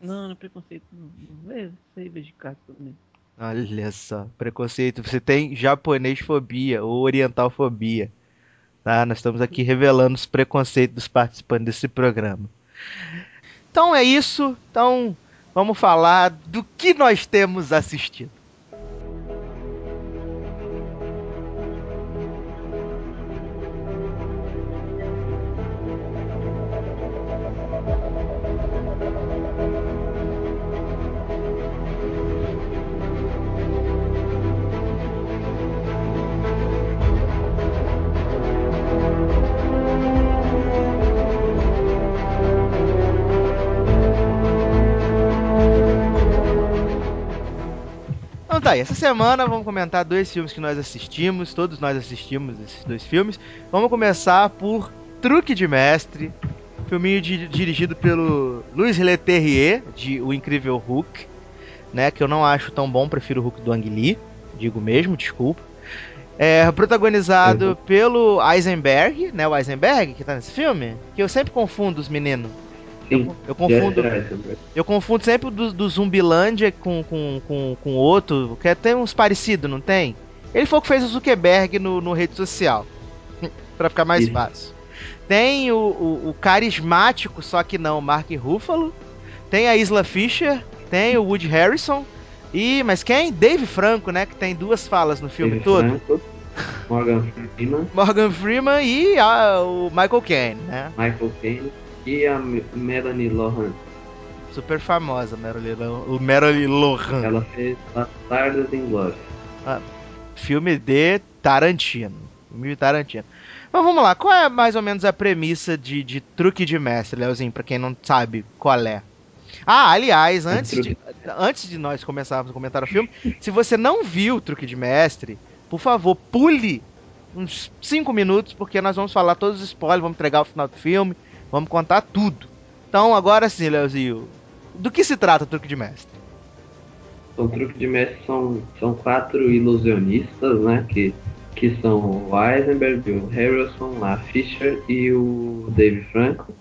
é preconceito. Não, não. É, isso aí vejo de casa também. Olha só, preconceito. Você tem japonêsfobia ou orientalfobia. Tá? Nós estamos aqui revelando os preconceitos dos participantes desse programa. Então é isso. Então vamos falar do que nós temos assistido. Aí, essa semana vamos comentar dois filmes que nós assistimos, todos nós assistimos esses dois filmes. Vamos começar por Truque de Mestre, filminho di dirigido pelo Luiz Leterrier, de O Incrível Hulk, né, que eu não acho tão bom, prefiro o Hulk do Ang Lee, digo mesmo, desculpa. É, protagonizado uhum. pelo Eisenberg, né, o Eisenberg que tá nesse filme, que eu sempre confundo os meninos. Eu, eu, confundo. Eu confundo sempre do, do Zumbilândia com, com, com, com outro, que tem uns parecidos, não tem? Ele foi o que fez o Zuckerberg no, no rede social. para ficar mais fácil. Tem o, o, o, carismático, só que não, Mark Ruffalo. Tem a Isla Fisher. Tem o Woody Harrison. E, mas quem? Dave Franco, né? Que tem duas falas no filme Dave todo. Franco, Morgan Freeman. Morgan Freeman e a, o Michael Caine, né? Michael Caine e a Melanie Lohan. Super famosa, Melanie Lohan. Melanie Lohan. Ela fez Bastardos Inglórios. Ah, filme de Tarantino. Filme de Tarantino. Mas vamos lá, qual é mais ou menos a premissa de, de Truque de Mestre, Leozinho, pra quem não sabe qual é? Ah, aliás, antes de, antes de nós começarmos a comentar o filme, se você não viu o Truque de Mestre, por favor, pule uns 5 minutos, porque nós vamos falar todos os spoilers, vamos entregar o final do filme, Vamos contar tudo. Então, agora sim, Leozinho, do que se trata o truque de mestre? O truque de mestre são, são quatro ilusionistas, né? Que, que são o Eisenberg, o Harrison, a Fisher e o Dave Franco.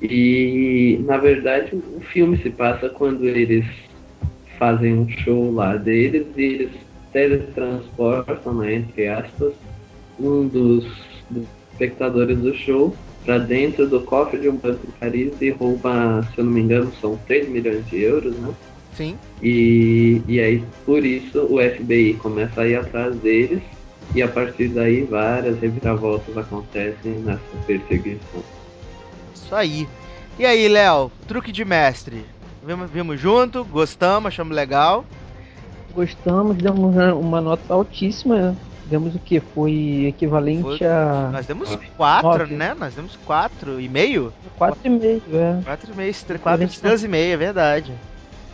E na verdade o filme se passa quando eles fazem um show lá deles e eles teletransportam, né, entre aspas, um dos, dos espectadores do show para dentro do cofre de um banco em Paris e rouba, se eu não me engano, são 3 milhões de euros, né? Sim. E, e aí, por isso, o FBI começa a ir atrás deles e a partir daí várias reviravoltas acontecem nessa perseguição. Isso aí. E aí, Léo, truque de mestre. Vimos, vimos junto, gostamos, achamos legal. Gostamos, demos uma nota altíssima demos o que? Foi equivalente Foi, a. Nós demos quatro, né? Nós demos quatro e meio? Quatro e meio, é. Quatro e meio, quatro estrelas e meia, é verdade.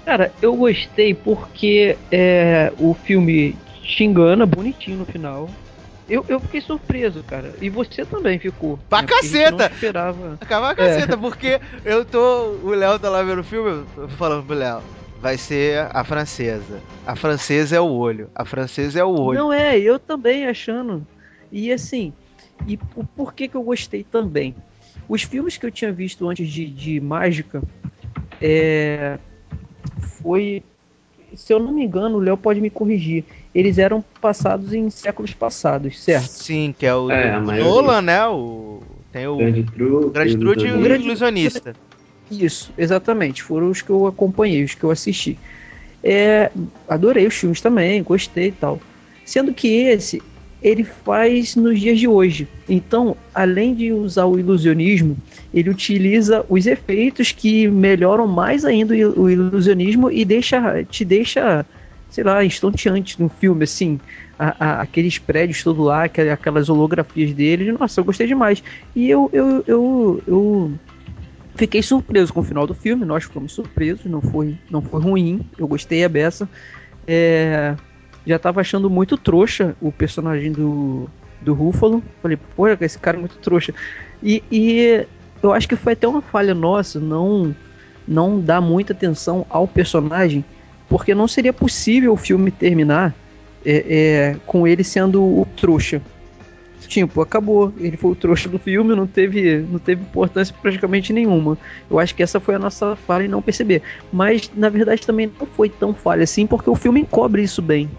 Cara, eu gostei porque é, o filme te engana bonitinho no final. Eu, eu fiquei surpreso, cara. E você também ficou. Pra né? caceta! esperava. Pra é. caceta, porque eu tô. O Léo tá lá vendo o filme, eu tô falando pro Léo vai ser a francesa. A francesa é o olho. A francesa é o olho. Não é, eu também achando. E assim, e por que que eu gostei também? Os filmes que eu tinha visto antes de, de Mágica, é, foi, se eu não me engano, o Léo pode me corrigir. Eles eram passados em séculos passados, certo? Sim, que é o é, Nolan, né? O tem o Grande Trude, Grande Trude e o Ilusionista. Isso, exatamente. Foram os que eu acompanhei, os que eu assisti. É, adorei os filmes também, gostei e tal. Sendo que esse, ele faz nos dias de hoje. Então, além de usar o ilusionismo, ele utiliza os efeitos que melhoram mais ainda o ilusionismo e deixa, te deixa, sei lá, estonteante no filme, assim. A, a, aqueles prédios todo lá, aquelas holografias dele. Nossa, eu gostei demais. E eu, eu, eu, eu Fiquei surpreso com o final do filme, nós ficamos surpresos, não foi, não foi ruim, eu gostei a beça. É, já tava achando muito trouxa o personagem do, do Ruffalo. Falei, pô, esse cara é muito trouxa. E, e eu acho que foi até uma falha nossa não, não dar muita atenção ao personagem, porque não seria possível o filme terminar é, é, com ele sendo o trouxa. Tipo, acabou. Ele foi o trouxa do filme, não teve, não teve importância praticamente nenhuma. Eu acho que essa foi a nossa falha em não perceber. Mas, na verdade, também não foi tão falha assim, porque o filme encobre isso bem.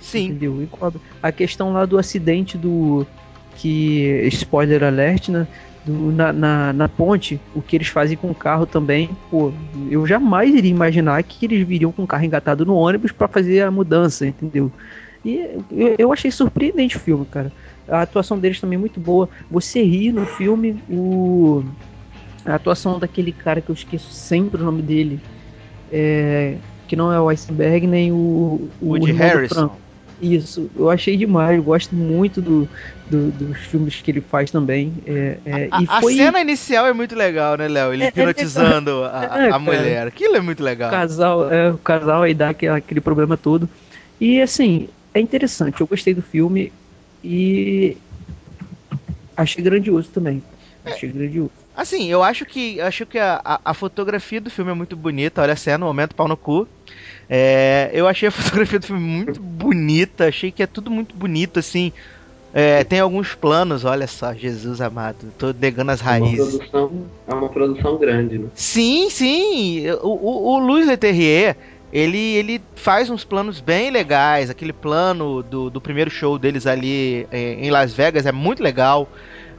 Sim. Entendeu? Encobre. A questão lá do acidente do. Que. Spoiler alert, né? Do, na, na, na, ponte, o que eles fazem com o carro também, pô, eu jamais iria imaginar que eles viriam com o carro engatado no ônibus para fazer a mudança, entendeu? E eu, achei surpreendente o filme, cara. A atuação deles também é muito boa. Você ri no filme, o a atuação daquele cara que eu esqueço sempre o nome dele, é, que não é o Eisenberg nem o, o Woody Harrison. Isso, eu achei demais, eu gosto muito do, do, dos filmes que ele faz também. É, é, a, e a foi... cena inicial é muito legal, né, Léo? Ele É, é hipnotizando a, É, a cara. mulher. Aquilo é muito legal. O casal, é, o casal aí dá aquele, aquele problema todo. E assim, é interessante, eu gostei do filme e achei grandioso também. Achei grandioso. Assim, eu acho que acho que a, a, a fotografia do filme é muito bonita. Olha a cena, no momento pau no cu. É, eu achei a fotografia do filme muito bonita. Achei que é tudo muito bonito, assim. É, tem alguns planos, olha só, Jesus amado. Tô negando as É uma raízes. produção, é uma produção grande, né? Sim, sim. O, o, o Luiz Leterrier, ele, ele faz uns planos bem legais. Aquele plano do, do primeiro show deles ali eh, em Las Vegas é muito legal.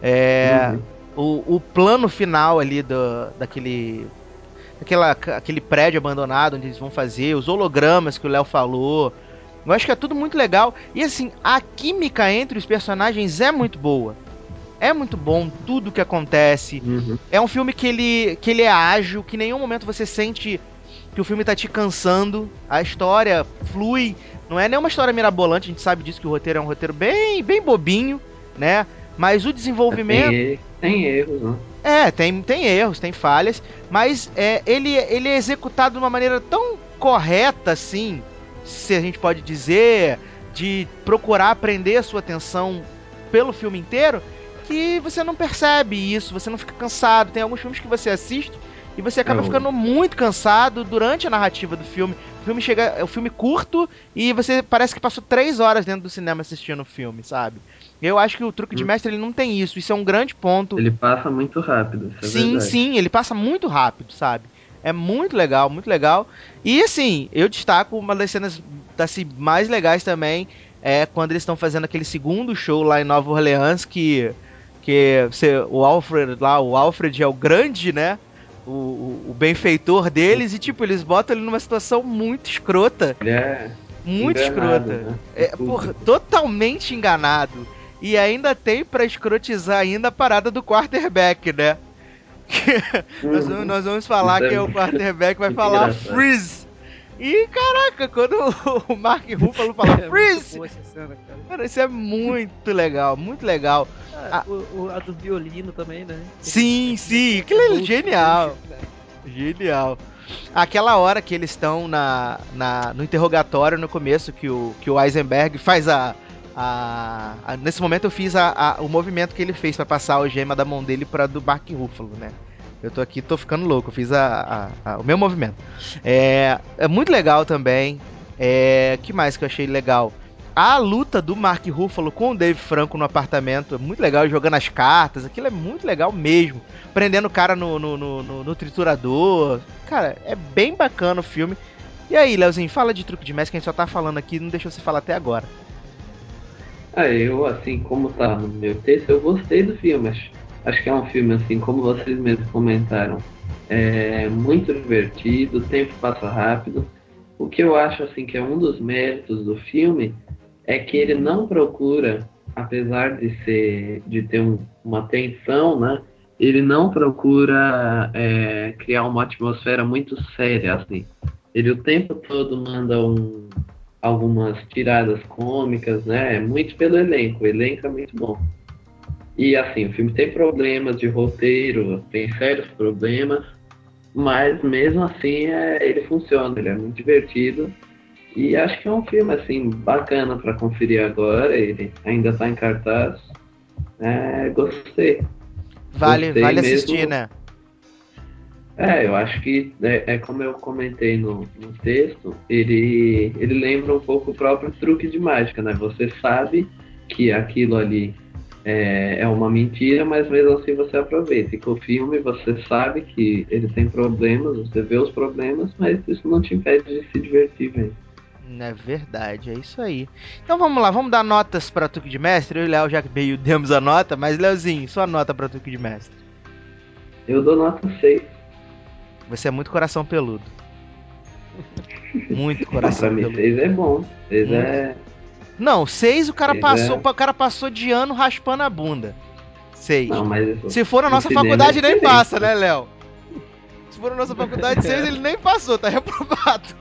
É, o, o plano final ali do, daquele. Aquela, aquele prédio abandonado onde eles vão fazer, os hologramas que o Léo falou. Eu acho que é tudo muito legal. E assim, a química entre os personagens é muito boa. É muito bom tudo que acontece. É um filme que ele, que ele é ágil, que em nenhum momento você sente que o filme tá te cansando. A história flui. Não é nenhuma história mirabolante, a gente sabe disso que o roteiro é um roteiro bem, bem bobinho, né? Mas o desenvolvimento. Tem, tem erros, né? É, tem, tem erros, tem falhas, mas é, ele, ele é executado de uma maneira tão correta assim, se a gente pode dizer, de procurar prender a sua atenção pelo filme inteiro, que você não percebe isso, você não fica cansado. Tem alguns filmes que você assiste e você acaba É, ficando muito cansado durante a narrativa do filme. O filme chega, é um filme curto e você parece que passou três horas dentro do cinema assistindo o filme, sabe? Eu acho que o truque de mestre ele não tem isso. Isso é um grande ponto. Ele passa muito rápido, é Sim, verdade. sim, ele passa muito rápido, sabe? É muito legal, muito legal. E assim, eu destaco uma das cenas assim, mais legais também é quando eles estão fazendo aquele segundo show lá em Nova Orleans que que você, o Alfred lá, o Alfred é o grande, né? O, o, benfeitor deles e tipo, eles botam ele numa situação muito escrota. É Muito escrota. né? É, porra, totalmente enganado. E ainda tem pra escrotizar ainda a parada do quarterback, né? nós, vamos, nós vamos falar Isso é que o quarterback vai falar freeze. E caraca, quando o Mark Ruffalo fala freeze, Boa essa cena, cara. cara, isso é muito legal, muito legal. Ah, o, o- a do violino também, né? Sim, sim, aquilo é genial. Genial. Aquela hora que eles estão na, na, no interrogatório no começo, que o, que o Eisenberg faz a. a, a- nesse momento eu fiz a, a- o movimento que ele fez pra passar a algema da mão dele pra do Mark Ruffalo, né? Eu tô aqui, tô ficando louco, eu fiz a, a- a- o meu movimento. É, é muito legal também. É, que mais que eu achei legal? A luta do Mark Ruffalo com o Dave Franco no apartamento é muito legal, jogando as cartas, aquilo é muito legal mesmo. Prendendo o cara no, no, no- no- no triturador. Cara, é bem bacana o filme. E aí, Leozinho, fala de truque de mestre que a gente só tá falando aqui, não deixou você falar até agora. Ah, eu, assim, como tá no meu texto, eu gostei do filme. Acho que é um filme, assim, como vocês mesmos comentaram, é muito divertido, o tempo passa rápido. O que eu acho, assim, que é um dos méritos do filme é que ele não procura, apesar de ser, de ter um- uma tensão, né? Ele não procura é, criar uma atmosfera muito séria, assim. Ele o tempo todo manda um, algumas tiradas cômicas, né? Muito pelo elenco. O elenco é muito bom. E assim, o filme tem problemas de roteiro, tem sérios problemas, mas mesmo assim é, ele funciona, ele é muito divertido. E acho que é um filme assim bacana para conferir agora. Ele ainda está em cartaz. É, gostei. Vale, Gostei vale mesmo. assistir, né? É, eu acho que é, é como eu comentei no, no texto, ele, ele lembra um pouco o próprio truque de mágica, né? Você sabe que aquilo ali é, é uma mentira, mas mesmo assim você aproveita. E com o filme você sabe que ele tem problemas, você vê os problemas, mas isso não te impede de se divertir, velho. É verdade, é isso aí. Então vamos lá, vamos dar notas para Truque de Mestre. Eu e Léo já meio demos a nota, mas Léozinho, sua nota para Truque de Mestre. Eu dou nota 6. Você é muito coração peludo. Muito coração pra mim, peludo. 6 é bom. 6 é. Não, 6 o cara Seis passou, é- o cara passou de ano raspando a bunda. 6. Não, mas Se for na no nossa faculdade é nem passa, né, Léo? Se for na nossa faculdade 6 ele nem passou, tá reprovado.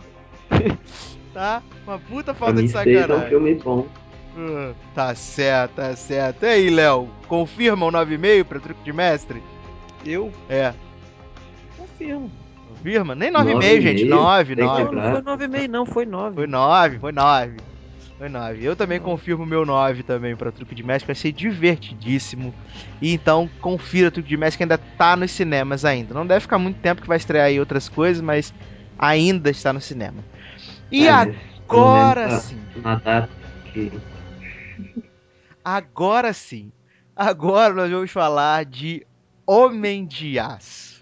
tá? Uma puta falta de 6 é um sacanagem. filme bom. Ah, Tá certo, tá certo. E aí, Léo? Confirma o 9,5 pra truque de mestre? Eu? É. Confirmo. Confirma? Nem 9,5, gente. 9, Não, 9. não foi 9,5 não, foi 9. Foi 9, foi 9. Foi 9. Eu também confirmo o meu 9 também pra Truque de Mestre, vai ser divertidíssimo. E então, confira Truque de Mestre que ainda tá nos cinemas ainda. Não deve ficar muito tempo que vai estrear aí outras coisas, mas ainda está no cinema. E É, agora menos sim. Na data que. Agora sim. Agora nós vamos falar de Homem de Aço.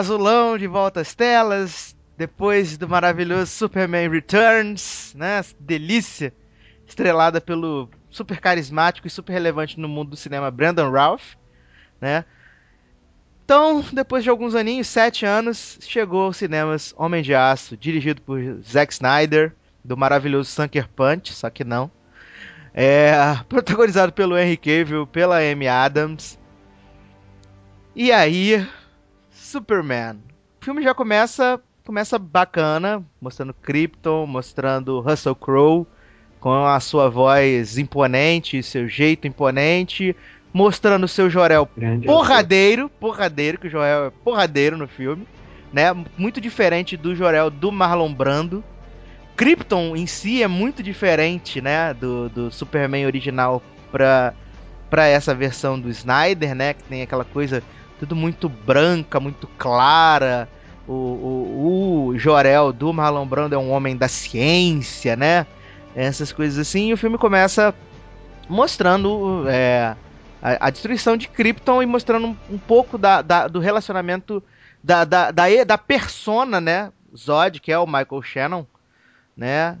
Azulão de volta às telas, depois do maravilhoso Superman Returns, né? Delícia, estrelada pelo super carismático e super relevante no mundo do cinema Brandon Routh, né? Então, depois de alguns aninhos, sete anos, chegou aos cinemas Homem de Aço, dirigido por Zack Snyder, do maravilhoso Sucker Punch, só que não. É, protagonizado pelo Henry Cavill, pela Amy Adams. E aí, Superman. O filme já começa, começa bacana, mostrando Krypton, mostrando Russell Crowe com a sua voz imponente, seu jeito imponente, mostrando o seu Jorel Grande porradeiro, porradeiro, que o Jorel é porradeiro no filme, né? Muito diferente do Jorel do Marlon Brando. Krypton em si é muito diferente, né, do, do Superman original pra, pra essa versão do Snyder, né, que tem aquela coisa tudo muito branca, muito clara. O, o, o Jorel do Marlon Brando é um homem da ciência, né? Essas coisas assim. E o filme começa mostrando é, a, a destruição de Krypton e mostrando um, um pouco da, da- do relacionamento da, da, da, da persona, né? Zod, que é o Michael Shannon, né?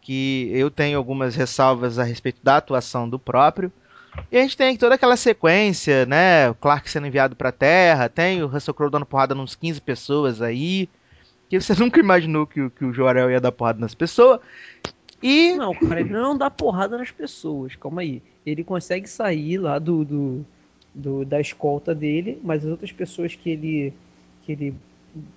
Que eu tenho algumas ressalvas a respeito da atuação do próprio. E a gente tem toda aquela sequência, né? O Clark sendo enviado pra Terra, tem o Russell Crowe dando porrada nos 15 pessoas aí. Que você nunca imaginou que, o- que o Jorel ia dar porrada nas pessoas. E. Não, cara, ele não dá porrada nas pessoas, calma aí. Ele consegue sair lá do, do, do- da escolta dele, mas as outras pessoas que ele que ele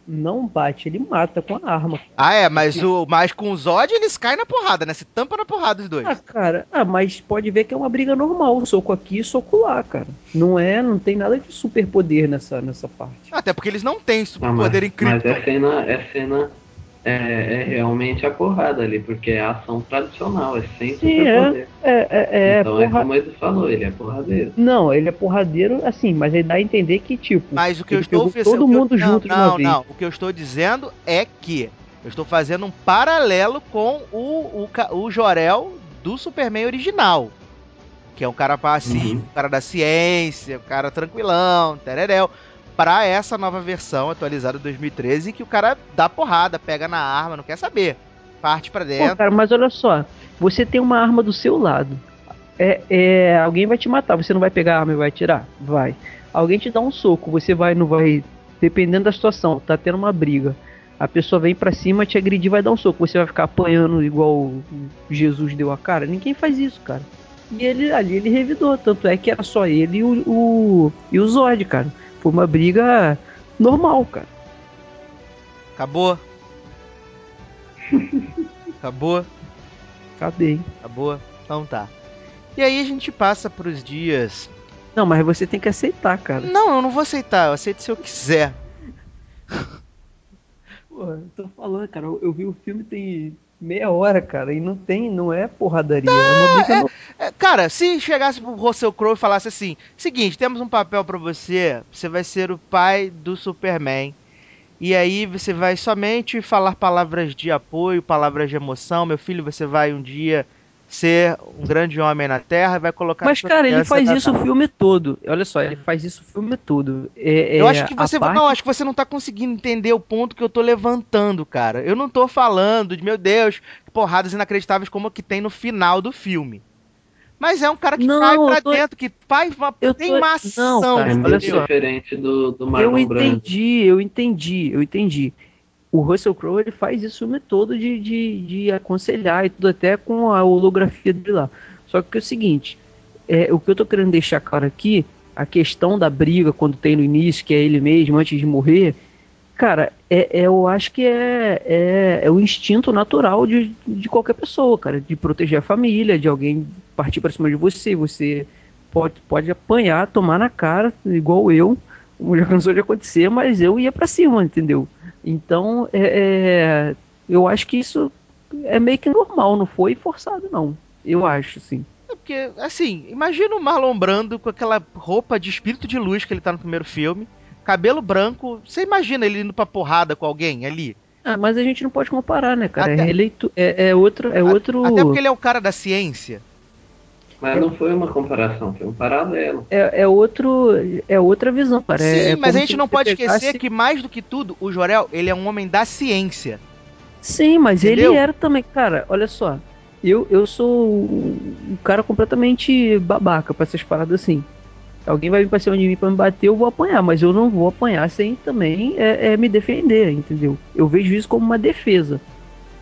não bate, ele mata com a arma. Ah, é, mas, o, mas com o Zod eles caem na porrada, né? Se tampa na porrada os dois. Ah, cara, ah, mas pode ver que é uma briga normal, soco aqui e soco lá, cara. Não é, não tem nada de superpoder nessa, nessa parte. Até porque eles não têm Ah, mas, superpoder em mas Krypton. é cena, é cena é, é realmente a porrada ali, porque é a ação tradicional, é sem Sim, superpoder. é, é, é, é então é porra- como ele falou, ele é porradeiro. Não, ele é porradeiro, assim, mas ele dá a entender que, tipo, Mas o que eu estou pegou todo eu- mundo não, junto de não, uma vez. Não, o que eu estou dizendo é que eu estou fazendo um paralelo com o, o, o Jorel do Superman original. Que é um cara passivo, Uhum. um cara da ciência, um cara tranquilão, tereréu. Pra essa nova versão atualizada de 2013, que o cara dá porrada, pega na arma, não quer saber. Parte pra Pô, dentro. cara, mas olha só, você tem uma arma do seu lado. É, é, alguém vai te matar, você não vai pegar a arma e vai atirar? Vai. Alguém te dá um soco, você vai, não vai. Dependendo da situação, tá tendo uma briga. a pessoa vem pra cima, te agredir, vai dar um soco. Você vai ficar apanhando igual Jesus deu a cara? Ninguém faz isso, cara. E ele ali ele revidou, tanto é que era só ele e o, o, e o Zod, cara. Foi uma briga normal, cara. Acabou? Acabou? Acabei. Acabou? Então tá. E aí a gente passa pros dias. Não, mas você tem que aceitar, cara. Não, eu não vou aceitar, eu aceito se eu quiser. Porra, eu tô falando, cara, eu, eu vi o filme tem meia hora, cara, e não tem, não é porradaria. Não, é é, é, cara, se chegasse pro Russell Crowe e falasse assim: seguinte, temos um papel para você, você vai ser o pai do Superman. E aí você vai somente falar palavras de apoio, palavras de emoção. Meu filho, você vai um dia ser um grande homem na Terra e vai colocar. Mas cara, ele faz isso o filme todo. Olha só, ele faz isso o filme todo. É, eu acho que você parte... não, acho que você não tá conseguindo entender o ponto que eu tô levantando, cara. Eu não tô falando de meu Deus, porradas inacreditáveis como que tem no final do filme. Mas é um cara que não, cai pra tô... dentro, que faz uma eu tem tô... uma ação. Não, cara, é diferente do, do Marlon Eu entendi, Brando. eu entendi, eu entendi o Russell Crowe ele faz isso o todo de, de, de aconselhar e tudo até com a holografia dele lá. Só que é o seguinte, é, o que eu tô querendo deixar claro aqui, a questão da briga quando tem no início, que é ele mesmo antes de morrer, cara, é, é eu acho que é, é, é, o instinto natural de, de qualquer pessoa, cara, de proteger a família, de alguém partir para cima de você, você pode, pode apanhar, tomar na cara, igual eu, já cansou de acontecer, mas eu ia para cima, entendeu? Então, é, é, eu acho que isso é meio que normal, não foi forçado, não. Eu acho, sim. É porque, assim, imagina o Marlon Brando com aquela roupa de espírito de luz que ele tá no primeiro filme, cabelo branco. Você imagina ele indo pra porrada com alguém ali? Ah, mas a gente não pode comparar, né, cara? Até... É, eleito, é, é outro, é outro. Até porque ele é o cara da ciência. Mas não foi uma comparação, foi um paralelo. É, é, outro, é outra visão, cara. Sim, é, é mas a gente não pode esquecer que mais do que tudo, o Jorel, ele é um homem da ciência. Sim, mas Entendeu? ele era também, cara, olha só. Eu, eu sou um cara completamente babaca pra essas paradas assim. Alguém vai vir pra cima de mim pra me bater, eu vou apanhar, mas eu não vou apanhar sem também é, é me defender, entendeu? Eu vejo isso como uma defesa.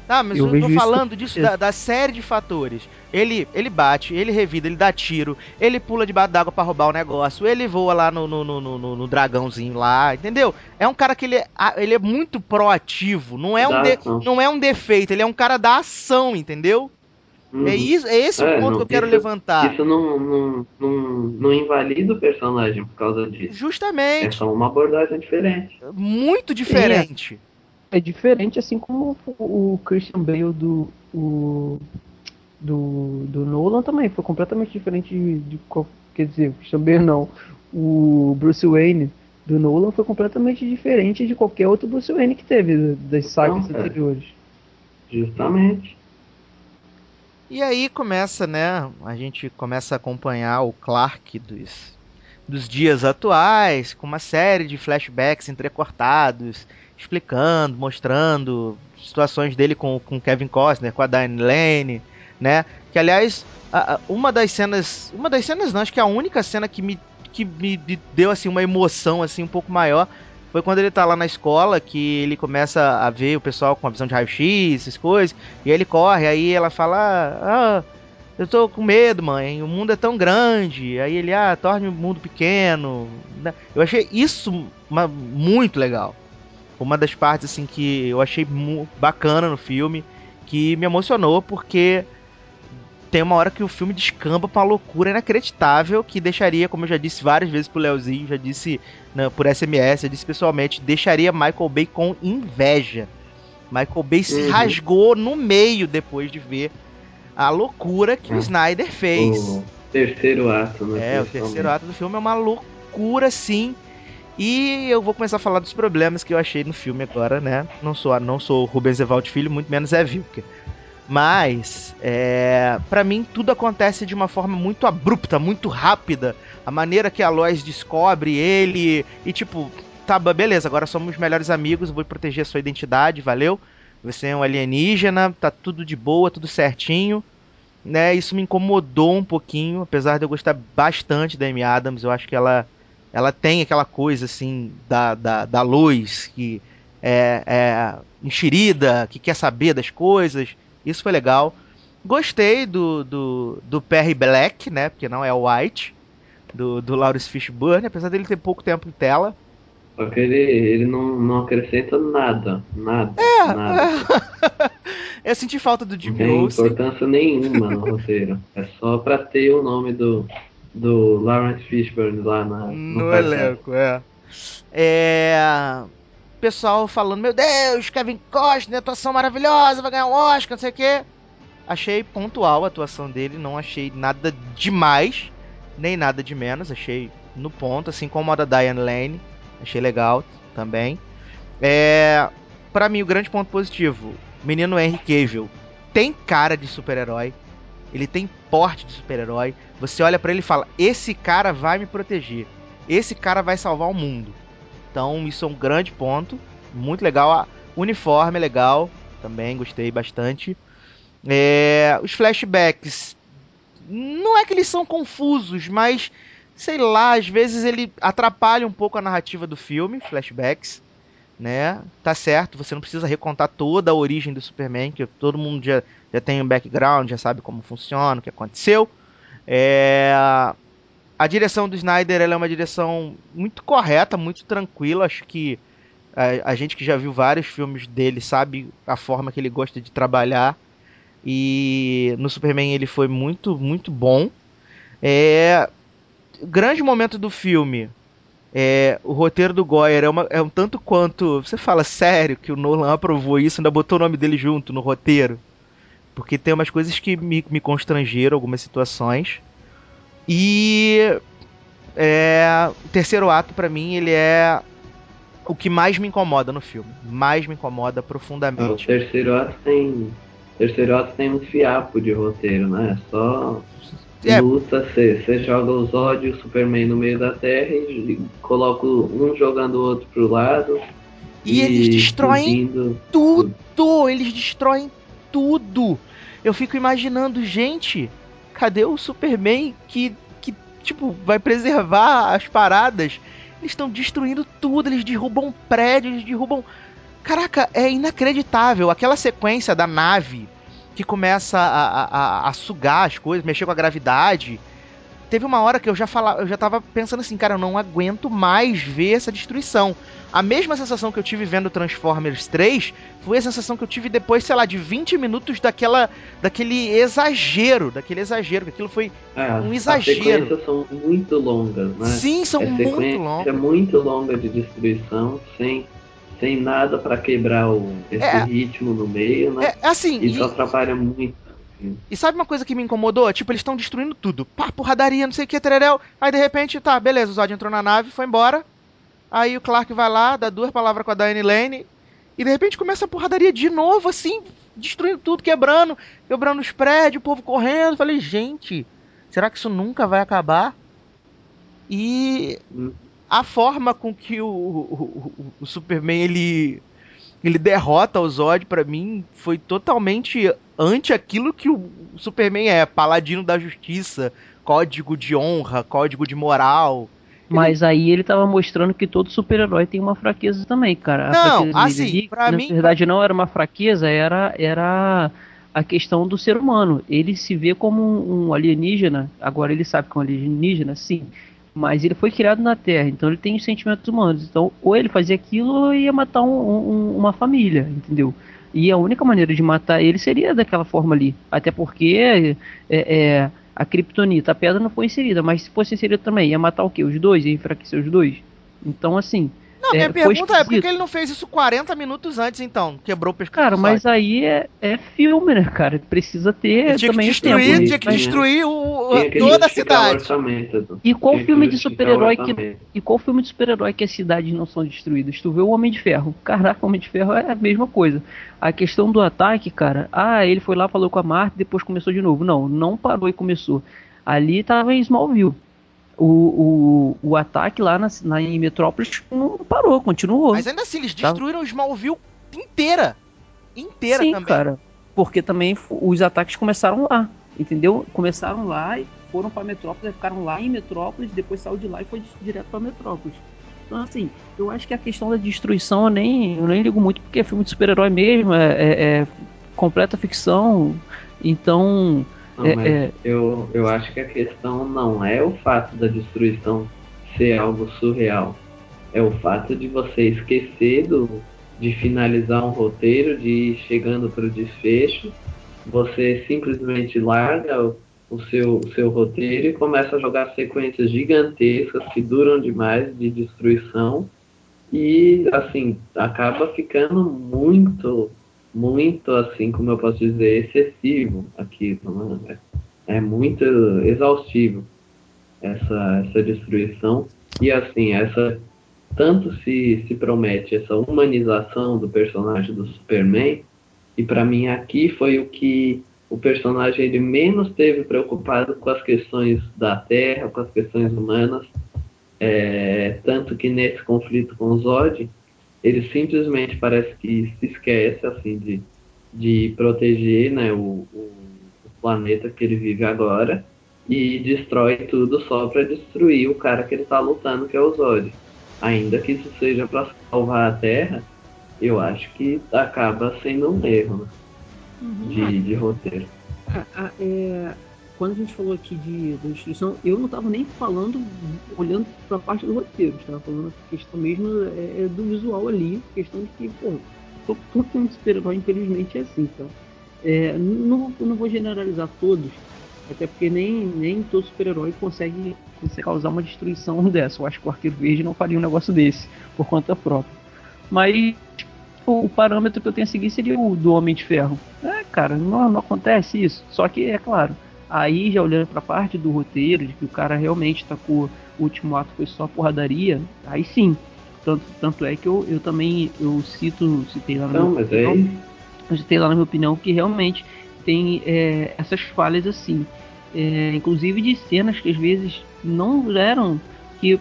Tá, mas eu, eu tô falando disso da, da, série de fatores. Ele, ele bate, ele revida, ele dá tiro, ele pula debaixo d'água para roubar o negócio, ele voa lá no, no, no, no, no dragãozinho lá, entendeu? É um cara que ele, é, ele é muito proativo, não é, um de, não é um defeito, ele é um cara da ação, entendeu? Uhum. É, isso, é esse é, o ponto não, que eu quero isso, levantar. Isso não, não, não, não invalida o personagem por causa disso. Justamente. É só uma abordagem diferente. Muito diferente. Sim, é é diferente, assim como o Christian Bale do, o, do, do Nolan também foi completamente diferente de, de quer dizer, Christian Bale não, o Bruce Wayne do Nolan foi completamente diferente de qualquer outro Bruce Wayne que teve das sagas então, anteriores. Justamente. E aí começa, né? A gente começa a acompanhar o Clark dos, dos dias atuais, com uma série de flashbacks entrecortados explicando, mostrando situações dele com, com Kevin Costner, com a Diane Lane, né? Que aliás, a, a, uma das cenas, uma das cenas não, acho que a única cena que me que me deu assim uma emoção assim um pouco maior foi quando ele tá lá na escola que ele começa a ver o pessoal com a visão de raio-x, essas coisas, e aí ele corre, aí ela fala: "Ah, eu tô com medo, mãe. O mundo é tão grande. Aí ele, ah, torne o mundo pequeno. Eu achei isso uma, muito legal uma das partes assim que eu achei bacana no filme, que me emocionou porque tem uma hora que o filme descamba pra uma loucura inacreditável que deixaria, como eu já disse várias vezes pro Leozinho, já disse né, por SMS, já disse pessoalmente, deixaria Michael Bay com inveja. Michael Bay se uhum. rasgou no meio depois de ver a loucura que o Snyder fez. O terceiro ato, né? É, o terceiro ato do filme é uma loucura, sim. E eu vou começar a falar dos problemas que eu achei no filme agora, né? Não sou, não sou Rubens Evald Filho, muito menos é Vilker. Mas, é, para mim, tudo acontece de uma forma muito abrupta, muito rápida. A maneira que a Lois descobre ele e, tipo, tá, beleza, agora somos melhores amigos, vou proteger a sua identidade, valeu? Você é um alienígena, tá tudo de boa, tudo certinho. Né, isso me incomodou um pouquinho, apesar de eu gostar bastante da Amy Adams, eu acho que ela ela tem aquela coisa assim da, da, da luz que é, é, enxerida, que quer saber das coisas. Isso foi legal. Gostei do, do, do Perry Black, né? Porque não é o White, do, do Lawrence Fishburne, apesar dele ter pouco tempo em tela. Porque ele, ele não, não acrescenta nada. Nada. É, nada. Eu senti falta do Jimmy Não tem Olsen. importância nenhuma no roteiro. É só pra ter o nome do, do Lawrence Fishburne lá na, no, no elenco, é. É. Pessoal falando, meu Deus, Kevin Costner, atuação maravilhosa, vai ganhar um Oscar, não sei o quê. Achei pontual a atuação dele, não achei nada demais, nem nada de menos, achei no ponto, assim como a da Diane Lane, achei legal também. É, para mim o grande ponto positivo, menino Henry Cavill tem cara de super-herói, ele tem porte de super-herói. Você olha pra ele e fala: "Esse cara vai me proteger. Esse cara vai salvar o mundo". Então, isso é um grande ponto, muito legal. A uniforme é legal, também gostei bastante. É, os flashbacks não é que eles são confusos, mas sei lá, às vezes ele atrapalha um pouco a narrativa do filme, flashbacks, né? Tá certo, você não precisa recontar toda a origem do Superman, que todo mundo já, já tem um background, já sabe como funciona, o que aconteceu. É, a direção do Snyder é uma direção muito correta, muito tranquila. Acho que a, a gente que já viu vários filmes dele sabe a forma que ele gosta de trabalhar. E no Superman ele foi muito, muito bom. É, grande momento do filme. É, o roteiro do Goyer é, uma, é um tanto quanto. Você fala sério que o Nolan aprovou isso, ainda botou o nome dele junto no roteiro. Porque tem umas coisas que me, me constrangeram, algumas situações. E é, o terceiro ato, para mim, ele é o que mais me incomoda no filme. Mais me incomoda O profundamente. terceiro ato tem. O terceiro ato tem um fiapo de roteiro, né? É só É. luta, você joga os ódios Superman no meio da terra e coloca um jogando o outro pro lado. E eles destroem explodindo. tudo! Eles destroem tudo! Eu fico imaginando, gente, cadê o Superman que, que tipo, vai preservar as paradas? Eles estão destruindo tudo, eles derrubam prédios, eles derrubam. Caraca, é inacreditável. Aquela sequência da nave que começa a, a, a, sugar as coisas, mexer com a gravidade. Teve uma hora que eu já falava, eu já tava pensando assim, cara, eu não aguento mais ver essa destruição. A mesma sensação que eu tive vendo Transformers 3 foi a sensação que eu tive depois, sei lá, de 20 minutos daquela daquele exagero, daquele exagero, que aquilo foi É, um As exagero. sequências são muito longas, né? Sim, são é muito longas. muito longa de destruição, sem, sem nada pra quebrar o, esse É. ritmo no meio, né? É, assim, Isso e- atrapalha muito. assim. E sabe uma coisa que me incomodou? Tipo, eles estão destruindo tudo. Pá, porradaria, não sei o que, tereréu. Aí de repente, tá, beleza, o Zod entrou na nave, foi embora. Aí o Clark vai lá, dá duas palavras com a Diane Lane. E de repente começa a porradaria de novo, assim, destruindo tudo, quebrando, quebrando os prédios, o povo correndo. Falei, gente, será que isso nunca vai acabar? E a forma com que o, o, o- Superman ele ele derrota o Zod pra mim foi totalmente ante aquilo que o Superman é, paladino da justiça, código de honra, código de moral. Mas aí ele tava mostrando que todo super-herói tem uma fraqueza também, cara. A Não, assim, ali, pra na mim- verdade não era uma fraqueza, era, era a questão do ser humano. Ele se vê como um, um alienígena, agora ele sabe que é um alienígena, sim. Mas ele foi criado na Terra, então ele tem os sentimentos humanos. Então, ou ele fazia aquilo ou ia matar um- um- uma família, entendeu? E a única maneira de matar ele seria daquela forma ali. Até porque é, é, a Kryptonita, a pedra não foi inserida, mas se fosse inserida também, ia matar o quê? Os dois? Ia enfraquecer os dois? Então, assim. Não, minha é, pergunta é, por que que ele não fez isso 40 minutos antes, então? Quebrou o pescoço Cara, mas aí é, é filme, né, cara? Precisa ter Ele tinha que também o destruir, tempo. tinha que destruir o, Tinha que toda a cidade. orçamento. E qual Tinha que filme de super-herói que. E qual filme de super-herói que as cidades não são destruídas? Tu vê o Homem de Ferro. Caraca, o Homem de Ferro é a mesma coisa. A questão do ataque, cara. Ah, ele foi lá, falou com a Marta e depois começou de novo. Não, não parou e começou. Ali tava em Smallville. O, o, o ataque lá na, na, em Metrópolis não parou, continuou. Mas ainda assim, eles Tá. destruíram Smallville inteira. Inteira Sim, também. cara. Porque também os ataques começaram lá, entendeu? Começaram lá e foram pra Metrópolis, ficaram lá em Metrópolis, depois saiu de lá e foi di- direto pra Metrópolis. Então, assim, eu acho que a questão da destruição eu nem, eu nem ligo muito, porque é filme de super-herói mesmo, é, é, é, completa ficção. Então. Não, é, mas é, eu, eu acho que a questão não é o fato da destruição ser algo surreal. É o fato de você esquecer do, de finalizar um roteiro, de ir chegando para o desfecho, você simplesmente larga o, o seu, o seu roteiro e começa a jogar sequências gigantescas que duram demais de destruição. E assim acaba ficando muito muito assim como eu posso dizer excessivo aquilo né? é muito exaustivo essa essa destruição e assim essa tanto se se promete essa humanização do personagem do Superman e para mim aqui foi o que o personagem ele menos teve preocupado com as questões da Terra, com as questões humanas, é, tanto que nesse conflito com Zod, ele simplesmente parece que se esquece assim de, de proteger né, o, o, planeta que ele vive agora e destrói tudo só para destruir o cara que ele está lutando, que é o Zod. Ainda que isso seja para salvar a Terra, eu acho que acaba sendo um erro. Né? uhum. de, de, roteiro. Ah, é, quando a gente falou aqui de, de destruição, eu não estava nem falando, olhando para a parte do roteiro, estava falando a questão mesmo é, é, do visual ali, questão de que, pô, todo filme de super-herói, infelizmente, é assim, tá? É, não, não vou generalizar todos, até porque nem, nem todo super-herói consegue, consegue causar uma destruição dessa. Eu acho que o Arqueiro Verde não faria um negócio desse, por conta própria. Mas o, parâmetro que eu tenho a seguir seria o do Homem de Ferro. É, cara, não, não acontece isso. Só que, é claro, aí já olhando pra parte do roteiro, de que o cara realmente tacou o último ato foi só porradaria, aí sim. Tanto, tanto é que eu, eu também eu cito, citei lá na não, minha opinião, eu citei lá na minha opinião que realmente tem é, essas falhas assim. É, inclusive de cenas que às vezes não eram que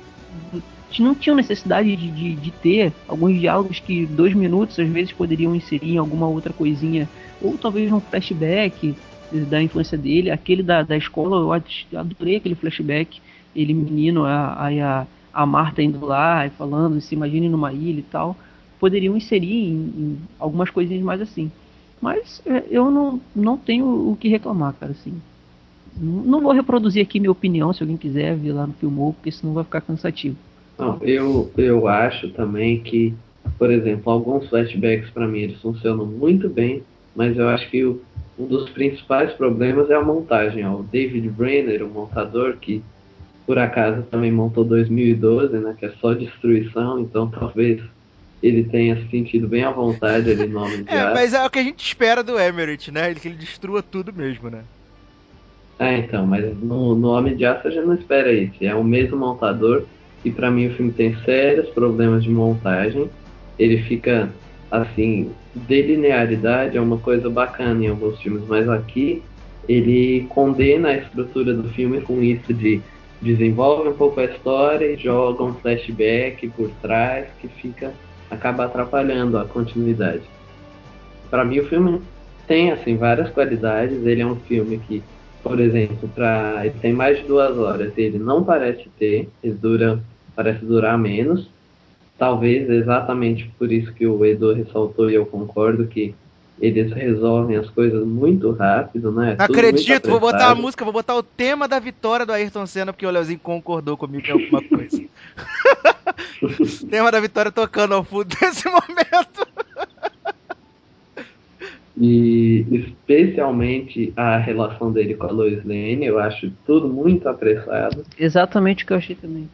não tinham necessidade de, de, de, ter alguns diálogos que dois minutos às vezes poderiam inserir em alguma outra coisinha, ou talvez um flashback da infância dele, aquele da, da escola, eu adorei aquele flashback, ele menino, a, a, a Marta indo lá e falando, se imagine numa ilha e tal, poderiam inserir em, em algumas coisinhas mais assim. Mas é, eu não, não tenho o que reclamar, cara, assim. Não vou reproduzir aqui minha opinião, se alguém quiser ver lá no Filmou, porque senão vai ficar cansativo. Não, eu, eu acho também que, por exemplo, alguns flashbacks para mim eles funcionam muito bem, mas eu acho que o, um dos principais problemas é a montagem. Ó. O David Brenner, o montador, que por acaso também montou 2012, né, que é só destruição, então talvez ele tenha se sentido bem à vontade ali no Homem de É, mas é o que a gente espera do Emmerich, né? Que ele destrua tudo mesmo, né? É, então, mas no, no Homem de Aço a gente não espera isso. É o mesmo montador e para mim o filme tem sérios problemas de montagem. Ele fica assim, delinearidade é uma coisa bacana em alguns filmes, mas aqui ele condena a estrutura do filme com isso de desenvolve um pouco a história e joga um flashback por trás que fica acaba atrapalhando a continuidade. Para mim o filme tem assim várias qualidades. Ele é um filme que, por exemplo, para ele tem mais de duas horas. Ele não parece ter, ele dura parece durar menos. Talvez exatamente por isso que o Edu ressaltou e eu concordo que eles resolvem as coisas muito rápido, né? Não acredito, vou botar a música, vou botar o tema da vitória do Ayrton Senna, porque o Leozinho concordou comigo em alguma coisa. tema da vitória tocando ao fundo desse momento. E especialmente a relação dele com a Lois Lane, eu acho tudo muito apressado. Exatamente o que eu achei também.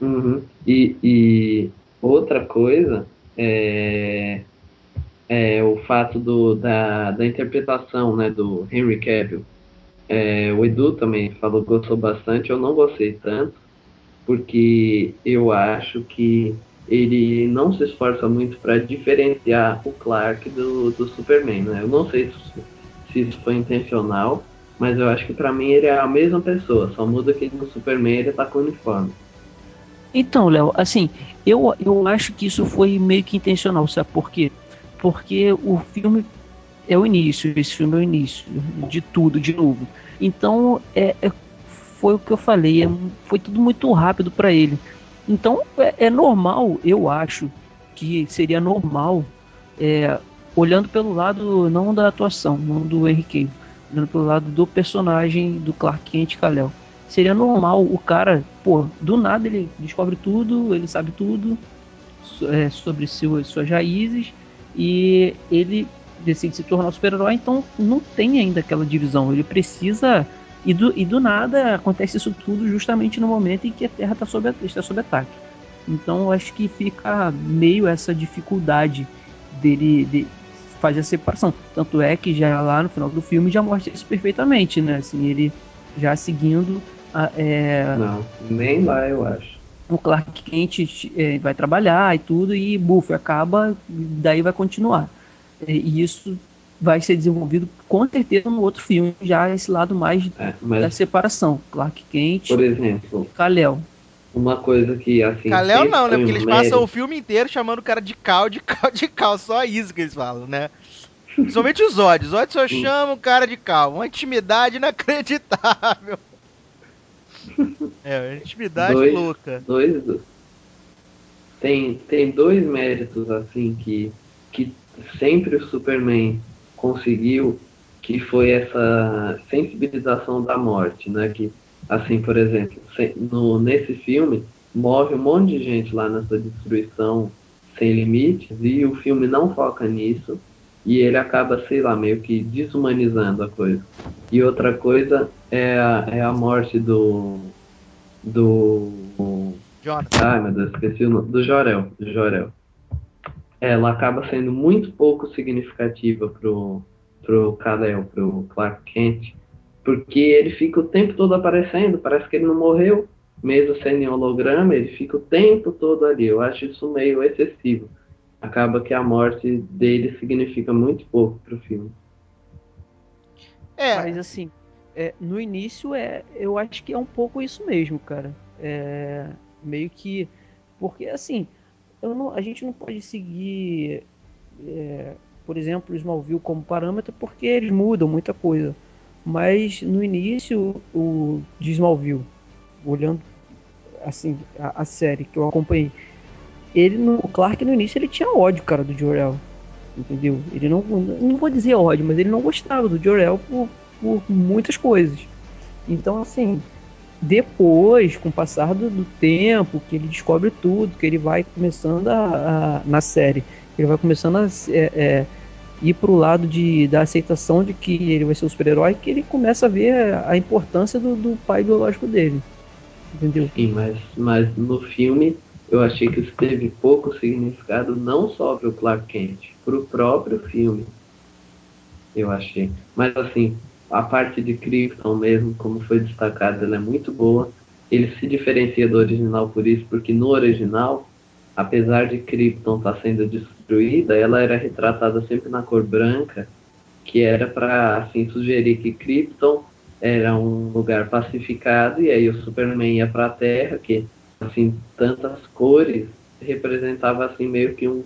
Uhum. E, e, outra coisa é, é o fato do, da, da interpretação né, do Henry Cavill. É, o Edu também falou que gostou bastante, eu não gostei tanto, porque eu acho que ele não se esforça muito para diferenciar o Clark do, do Superman. Né? Eu não sei se, se isso foi intencional, mas eu acho que para mim ele é a mesma pessoa, só muda que no Superman ele tá com uniforme. Então, Léo, assim, eu, eu acho que isso foi meio que intencional, sabe por quê? Porque o filme é o início, esse filme é o início de tudo, de novo. Então, é, é foi o que eu falei, é, foi tudo muito rápido para ele. Então é, é normal, eu acho que seria normal, é, olhando pelo lado não da atuação, não do Cavill, olhando pelo lado do personagem do Clark Kent Kal-El. Seria normal o cara, pô, do nada ele descobre tudo, ele sabe tudo é, sobre seu, suas raízes e ele decide se tornar super-herói, então não tem ainda aquela divisão. Ele precisa. E do, e do nada acontece isso tudo justamente no momento em que a Terra tá sob, está sob ataque. Então eu acho que fica meio essa dificuldade dele de fazer a separação. Tanto é que já lá no final do filme já mostra isso perfeitamente, né? Assim, ele já seguindo a, é... Não, nem lá eu acho. O Clark Kent é, vai trabalhar e tudo, e buff, acaba, daí vai continuar. E isso vai ser desenvolvido com certeza no outro filme, já esse lado mais é, mas, da separação. Clark Kent por exemplo, e Kal-El. Uma coisa que assim. Kal-El não, né? Porque um eles mérito. passam o filme inteiro chamando o cara de cal, de cal, de cal. Só isso que eles falam, né? Principalmente os ódios. Os ódios só chamam o cara de cal. Uma intimidade inacreditável. É, intimidade dois, louca. Dois, tem, tem dois méritos assim que, que sempre o Superman conseguiu, que foi essa sensibilização da morte, né? Que, assim, por exemplo, no, nesse filme morre um monte de gente lá nessa destruição sem limites e o filme não foca nisso e ele acaba, sei lá, meio que desumanizando a coisa. E outra coisa é a, é a morte do. do. Jonathan. Ai meu Deus, esqueci o nome. Do Jorel. Do Jorel. Ela acaba sendo muito pouco significativa pro, pro Kal-El, pro Clark Kent, porque ele fica o tempo todo aparecendo, parece que ele não morreu, mesmo sendo em holograma, ele fica o tempo todo ali. Eu acho isso meio excessivo acaba que a morte dele significa muito pouco pro filme. É. Mas assim, é, no início é, eu acho que é um pouco isso mesmo, cara. É, meio que. Porque assim, não, a gente não pode seguir, é, por exemplo, o Smallville como parâmetro porque eles mudam muita coisa. Mas no início, o de Smallville, olhando assim, a, a série que eu acompanhei, ele o Clark no início ele tinha ódio, cara, do Jor-El. Entendeu? Ele não não vou dizer ódio, mas ele não gostava do Jor-El por, por muitas coisas. Então assim, depois, com o passar do, do, tempo, que ele descobre tudo, que ele vai começando a, a na série, ele vai começando a é, é, ir pro lado de, da aceitação de que ele vai ser o super-herói, que ele começa a ver a importância do, do pai biológico dele. Entendeu? Sim, mas, mas no filme eu achei que isso teve pouco significado não só para o Clark Kent, para o próprio filme. Eu achei. Mas assim, a parte de Krypton mesmo, como foi destacado, ela é muito boa. Ele se diferencia do original por isso, porque no original, apesar de Krypton estar tá sendo destruída, ela era retratada sempre na cor branca, que era para assim sugerir que Krypton era um lugar pacificado e aí o Superman ia para a Terra, que assim, tantas cores, representava assim meio que um,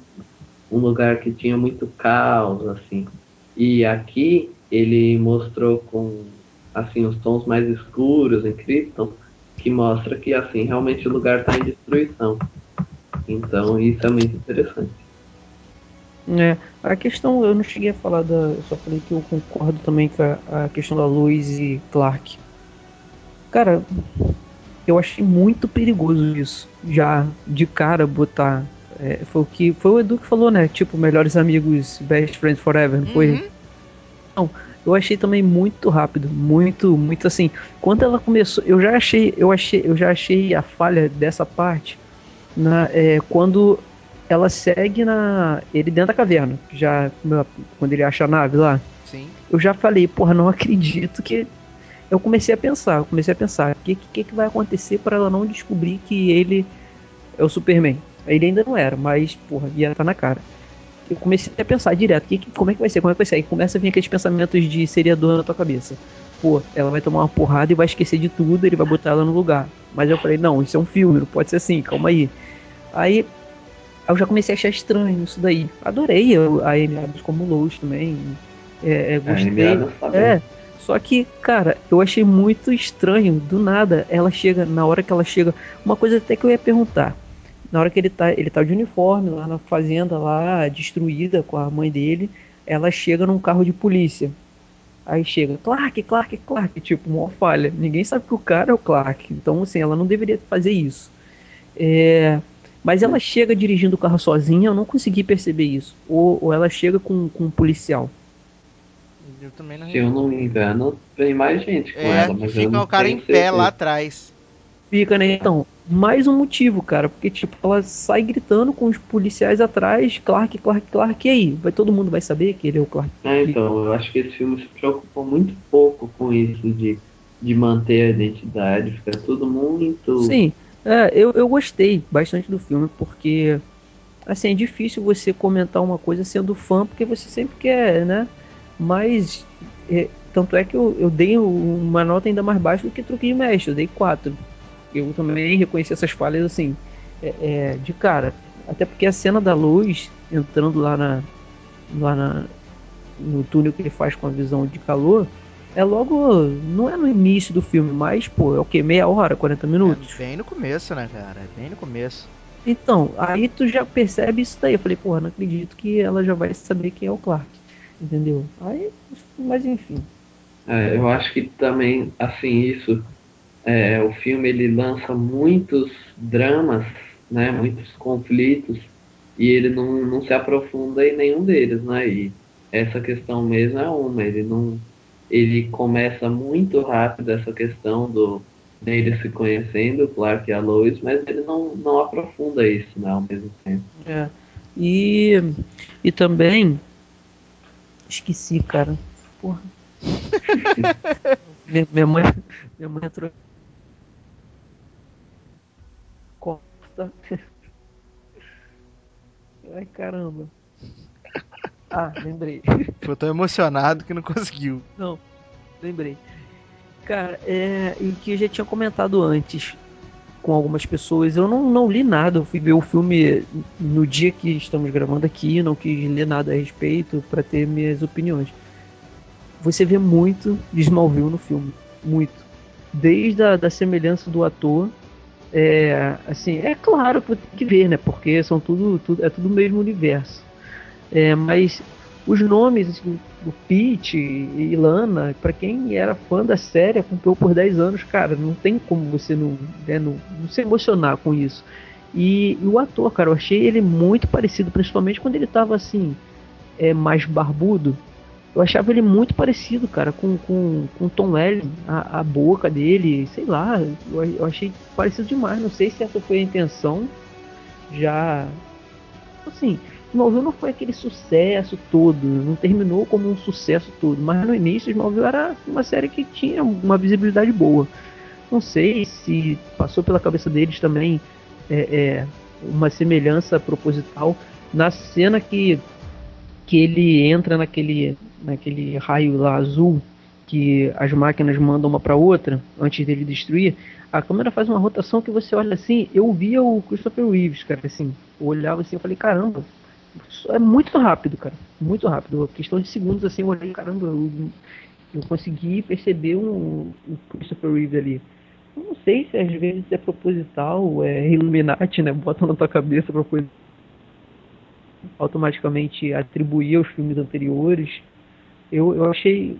um lugar que tinha muito caos, assim. E aqui ele mostrou com assim os tons mais escuros em Krypton, que mostra que assim realmente o lugar está em destruição. Então isso é muito interessante. É, a questão, eu não cheguei a falar da. Eu só falei que eu concordo também com a, a questão da Lois e Clark. Cara, eu achei muito perigoso isso. Já de cara botar. É, foi o que. Foi o Edu que falou, né? Tipo, melhores amigos, best friends forever, não foi? Uhum. Não, eu achei também muito rápido, muito, muito assim. Quando ela começou, eu já achei, eu achei, eu já achei a falha dessa parte na, é, quando ela segue na ele dentro da caverna, já quando ele acha a nave lá. Sim. Eu já falei, porra, não acredito que eu comecei a pensar, eu comecei a pensar, o que, que, que vai acontecer para ela não descobrir que ele é o Superman? Ele ainda não era, mas, porra, ia estar tá na cara. Eu comecei a pensar direto, que, como é que vai ser, como é que vai ser? Aí começa a vir aqueles pensamentos de seriador na tua cabeça. Pô, ela vai tomar uma porrada e vai esquecer de tudo, ele vai botar ela no lugar. Mas eu falei, não, isso é um filme, não pode ser assim, calma aí. Aí eu já comecei a achar estranho isso daí. Adorei a Amy Adams como Lois também. É, é, gostei. É, Só que, cara, eu achei muito estranho. Do nada, ela chega, na hora que ela chega. Uma coisa até que eu ia perguntar. Na hora que ele tá, ele tá de uniforme lá na fazenda, lá, destruída com a mãe dele, ela chega num carro de polícia. Aí chega, Clark, Clark, Clark, tipo, uma falha. Ninguém sabe que o cara é o Clark. Então, assim, ela não deveria fazer isso. É, mas ela chega dirigindo o carro sozinha, eu não consegui perceber isso. Ou, ou ela chega com, com um policial. Eu também não Se eu não me engano, tem mais gente com É, ela, mas eu fica não o cara em pé certeza. lá atrás. Fica, né? Então, mais um motivo, cara. Porque, tipo, ela sai gritando com os policiais atrás, Clark, Clark, Clark, e aí? Vai, todo mundo vai saber que ele é o Clark. É, então, eu acho que esse filme se preocupou muito pouco com isso de, de manter a identidade, fica tudo muito. Sim, é, eu, eu gostei bastante do filme, porque assim, é difícil você comentar uma coisa sendo fã, porque você sempre quer, né? Mas é, tanto é que eu, eu dei uma nota ainda mais baixa do que Truque de Mestre, eu dei 4. Eu também reconheci essas falhas assim, é, é, de cara. Até porque a cena da luz entrando lá na. lá na, no túnel que ele faz com a visão de calor. É logo. Não é no início do filme, mas, pô, é o que? Meia hora, 40 minutos? É bem no começo, né, cara? É bem no começo. Então, aí tu já percebe isso daí. Eu falei, porra, não acredito que ela já vai saber quem é o Clark. Entendeu? Aí, mas enfim. É, eu acho que também, assim, isso, é, o filme ele lança muitos dramas, né, muitos conflitos, e ele não, não se aprofunda em nenhum deles, né, e essa questão mesmo é uma, ele não, ele começa muito rápido essa questão do dele se conhecendo, Clark e a Lois, mas ele não, não aprofunda isso, né, ao mesmo tempo. É. E, e também. Esqueci, cara. Porra. minha, minha mãe. Minha mãe entrou. Corta. Ai caramba. Ah, lembrei. Ficou tão emocionado que não conseguiu. Não, lembrei. Cara, é. E que eu já tinha comentado antes com algumas pessoas. Eu não, não li nada. Eu fui ver o filme no dia que estamos gravando aqui. Não quis ler nada a respeito para ter minhas opiniões. Você vê muito de Smallville no filme. Muito. Desde a da semelhança do ator. É, assim, é claro que tem que ver, né? Porque são tudo, tudo é tudo o mesmo universo. É, mas os nomes assim, do Pete e Lana, para quem era fã da série, acompanhou por 10 anos, cara, não tem como você não, né, não, não, se emocionar com isso. E, e, o ator, cara, eu achei ele muito parecido, principalmente quando ele tava assim, é, mais barbudo. Eu achava ele muito parecido, cara, com, com, com Tom Welling, a, a boca dele, sei lá, eu, eu achei parecido demais. Não sei se essa foi a intenção, já. Assim, Smallville não foi aquele sucesso todo, não terminou como um sucesso todo, mas no início Smallville era uma série que tinha uma visibilidade boa. Não sei se passou pela cabeça deles também é, é, uma semelhança proposital na cena que, que ele entra naquele, naquele raio lá azul que as máquinas mandam uma para outra antes dele destruir. A câmera faz uma rotação que você olha assim, eu via o Christopher Reeves, cara, assim, eu olhava assim, eu falei, caramba, é muito rápido, cara. Muito rápido. Questão de segundos, assim, eu olhei, caramba, eu, eu consegui perceber um, um Christopher Reeve ali. Eu não sei se às vezes é proposital, é Illuminati, né? Bota na tua cabeça pra coisa automaticamente atribuir aos filmes anteriores. Eu, eu achei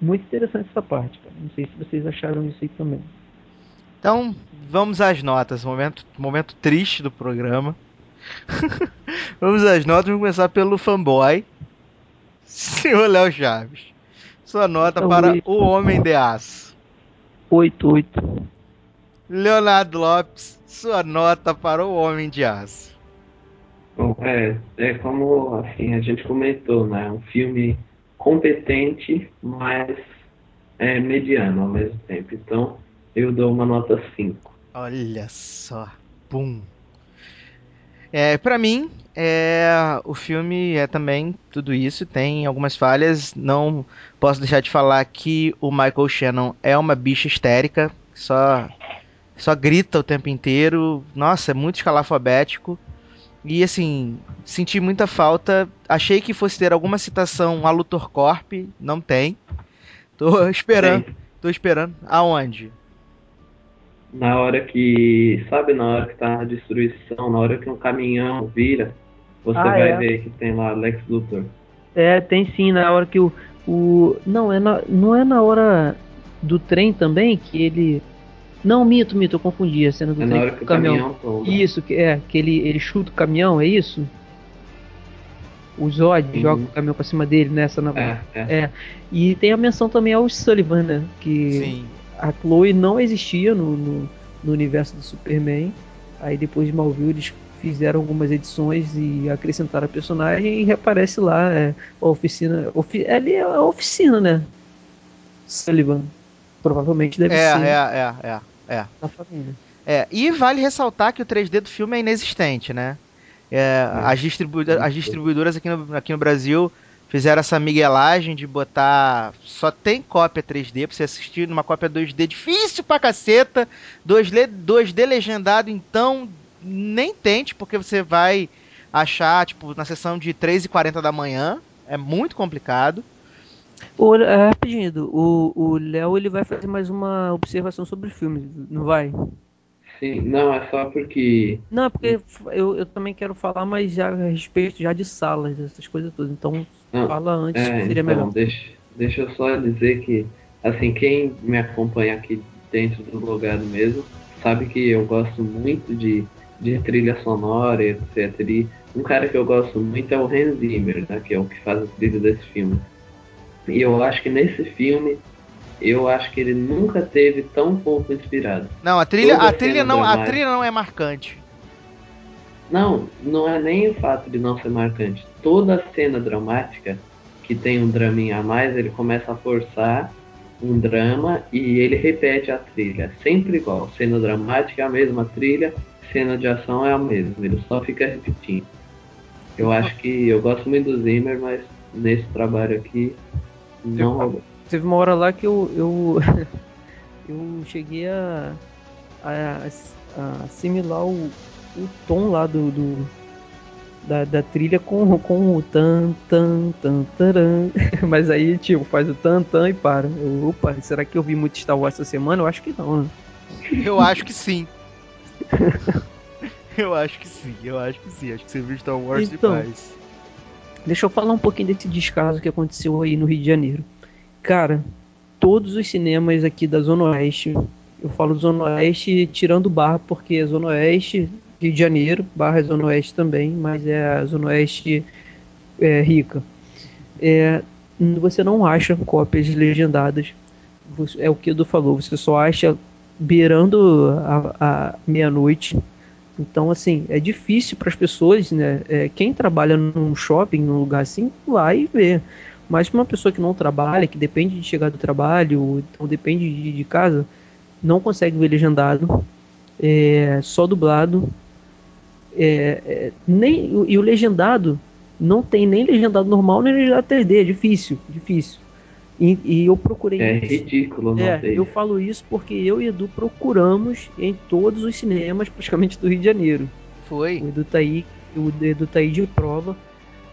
muito interessante essa parte, cara. Não sei se vocês acharam isso aí também. Então, vamos às notas. Momento, momento triste do programa. Vamos às notas, vamos começar pelo fanboy. Senhor Léo Chaves. Sua nota Então, para oito. O Homem de Aço. 8, 8. Leonardo Lopes, sua nota para O Homem de Aço. Bom, é, é como assim, a gente comentou, né? Um filme competente, mas é mediano ao mesmo tempo. Então, eu dou uma nota 5. Olha só. Pum. É, para mim, é, o filme é também tudo isso, tem algumas falhas. Não posso deixar de falar que o Michael Shannon é uma bicha histérica, só só grita o tempo inteiro. Nossa, é muito escalafobético. E assim, senti muita falta. Achei que fosse ter alguma citação a Luthor Corp, não tem. Tô esperando. Sim. Tô esperando. Aonde? Na hora que. Sabe na hora que tá a destruição, na hora que um caminhão vira, você ah, vai é. ver que tem lá Lex Luthor. É, tem sim, na hora que o. o não, é na, não é na hora do trem também que ele. Não, mito, mito, eu confundi a cena do é trem na hora que o caminhão. caminhão isso, que é, que ele, ele chuta o caminhão, é isso? O Zod uhum. joga o caminhão pra cima dele nessa na... é, é. é. E tem a menção também ao Sullivan, né? Que Sim. A Chloe não existia no, no, no universo do Superman. Aí depois de Malville eles fizeram algumas edições e acrescentaram a personagem e reaparece lá é, a oficina. Ofi, ali é a oficina, né? Sullivan. Provavelmente deve é, ser. É, é, é, é. Da família. É, e vale ressaltar que o 3D do filme é inexistente, né? É, as, distribu as distribuidoras aqui no, aqui no Brasil fizeram essa miguelagem de botar. Só tem cópia 3D pra você assistir numa cópia 2D difícil pra caceta. 2D, 2D legendado, então nem tente, porque você vai achar, tipo, na sessão de 3h40 da manhã. É muito complicado. O, é, rapidinho, o Léo ele vai fazer mais uma observação sobre o filme, não vai? Sim, não, é só porque. Não, é porque eu, eu também quero falar, mas já a respeito já de salas, essas coisas todas. Então não, fala antes, é, seria então, melhor. Deixa, deixa eu só dizer que, assim, quem me acompanha aqui dentro do lugar mesmo, sabe que eu gosto muito de, de trilha sonora, etc. E um cara que eu gosto muito é o Hans Zimmer, né, que é o que faz a trilha desse filme. E eu acho que nesse filme eu acho que ele nunca teve tão pouco inspirado. Não, a trilha, a trilha não, a trilha não é marcante. Não, não é nem o fato de não ser marcante. Toda cena dramática que tem um draminha a mais, ele começa a forçar um drama e ele repete a trilha, sempre igual. Cena dramática é a mesma trilha, cena de ação é a mesma, ele só fica repetindo. Eu acho que eu gosto muito do Zimmer, mas nesse trabalho aqui não rolou teve uma hora lá que eu eu, eu cheguei a, a, a assimilar o, o tom lá do, do da, da, trilha com, com o tan tan tan taran. Mas aí, tipo, faz o tan tan e para. Eu, opa, será que eu vi muito Star Wars essa semana? Eu acho que não, né? Eu acho que sim. eu acho que sim, eu acho que sim. Acho que você viu Star Wars então, demais. Deixa eu falar um pouquinho desse descaso que aconteceu aí no Rio de Janeiro. Cara, todos os cinemas aqui da Zona Oeste, eu falo Zona Oeste tirando Barra, porque é Zona Oeste, Rio de Janeiro, Barra Zona Oeste também, mas é a Zona Oeste é, rica. É, você não acha cópias legendadas. É o que Edu falou, você só acha beirando a, a meia-noite. Então, assim, é difícil para as pessoas, né? É, quem trabalha num shopping, num lugar assim, lá e vê. Mas para uma pessoa que não trabalha, que depende de chegar do trabalho, ou depende de, de casa, não consegue ver legendado, é, só dublado. É, é, nem, e o legendado não tem nem legendado normal nem legendado 3D, é difícil, difícil. E, e eu procurei. É ridículo, não é, Eu falo isso porque eu e Edu procuramos em todos os cinemas, praticamente do Rio de Janeiro. Foi. O Edu tá aí, o Edu tá aí de prova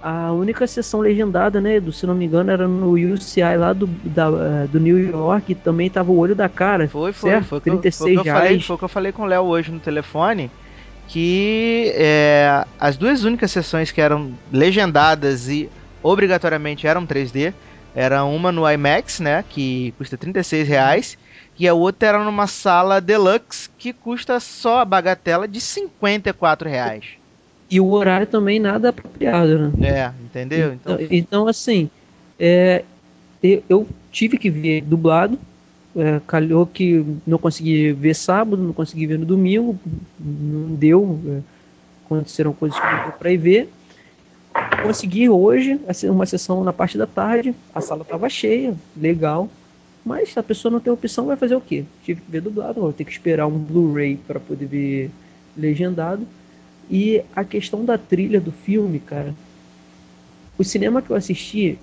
a única sessão legendada, né, do, se não me engano, era no UCI lá do, da, eh, do New York, e também tava o olho da cara. Foi, foi, certo? foi, 36 foi, foi, falei, foi o que eu falei com o Léo hoje no telefone, que é, as duas únicas sessões que eram legendadas e obrigatoriamente eram 3D, era uma no IMAX, né, que custa 36 reais, e a outra era numa sala deluxe que custa só a bagatela de 54 reais. E o horário também nada apropriado, né? É, entendeu? Então, então, então assim, é, eu tive que ver dublado. É, calhou que não consegui ver sábado, não consegui ver no domingo, não deu. É, aconteceram coisas que não deu pra ir ver. Consegui hoje uma sessão na parte da tarde, a sala estava cheia, legal. Mas a pessoa não tem opção, vai fazer o quê? Tive que ver dublado, vou ter que esperar um Blu-ray para poder ver legendado. E a questão da trilha do filme, cara. O cinema que eu assisti,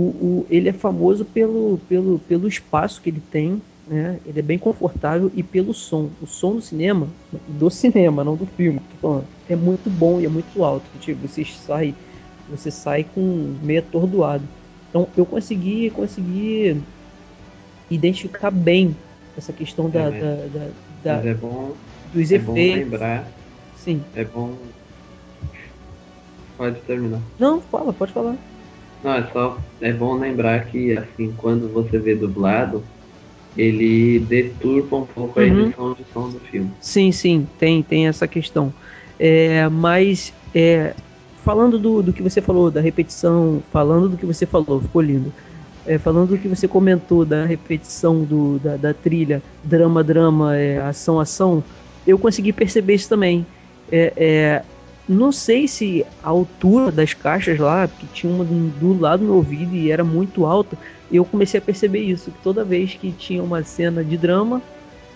o, o, ele é famoso pelo, pelo, pelo espaço que ele tem, né? Ele é bem confortável e pelo som. O som do cinema, do cinema, não do filme, é muito bom e é muito alto. Tipo, você sai, você sai com meio atordoado. Então eu consegui, consegui identificar bem essa questão da, É, da, da- da- é bom, dos é bom efeitos. lembrar. Sim. É bom. Pode terminar. Não, fala, pode falar. Não, é só. É bom lembrar que, assim, quando você vê dublado, ele deturpa um pouco a Uhum. edição de som do filme. Sim, sim, tem, tem essa questão. É, mas é, falando do, do que você falou, da repetição, falando do que você falou, ficou lindo. É, falando do que você comentou da repetição do, da, da trilha, drama, drama, é, ação, ação, eu consegui perceber isso também. É, é, não sei se a altura das caixas lá, que tinha uma do, do lado do meu ouvido e era muito alta, eu comecei a perceber isso, que toda vez que tinha uma cena de drama,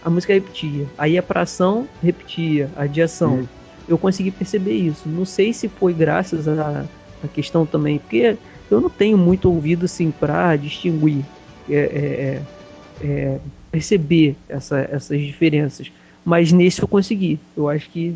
a música repetia. Aí ia pra ação, repetia. A de ação. Hum. Eu consegui perceber isso. Não sei se foi graças à, à questão também, porque eu não tenho muito ouvido assim pra distinguir, é, é, é, é, perceber essa- essas diferenças. Mas nesse eu consegui. Eu acho que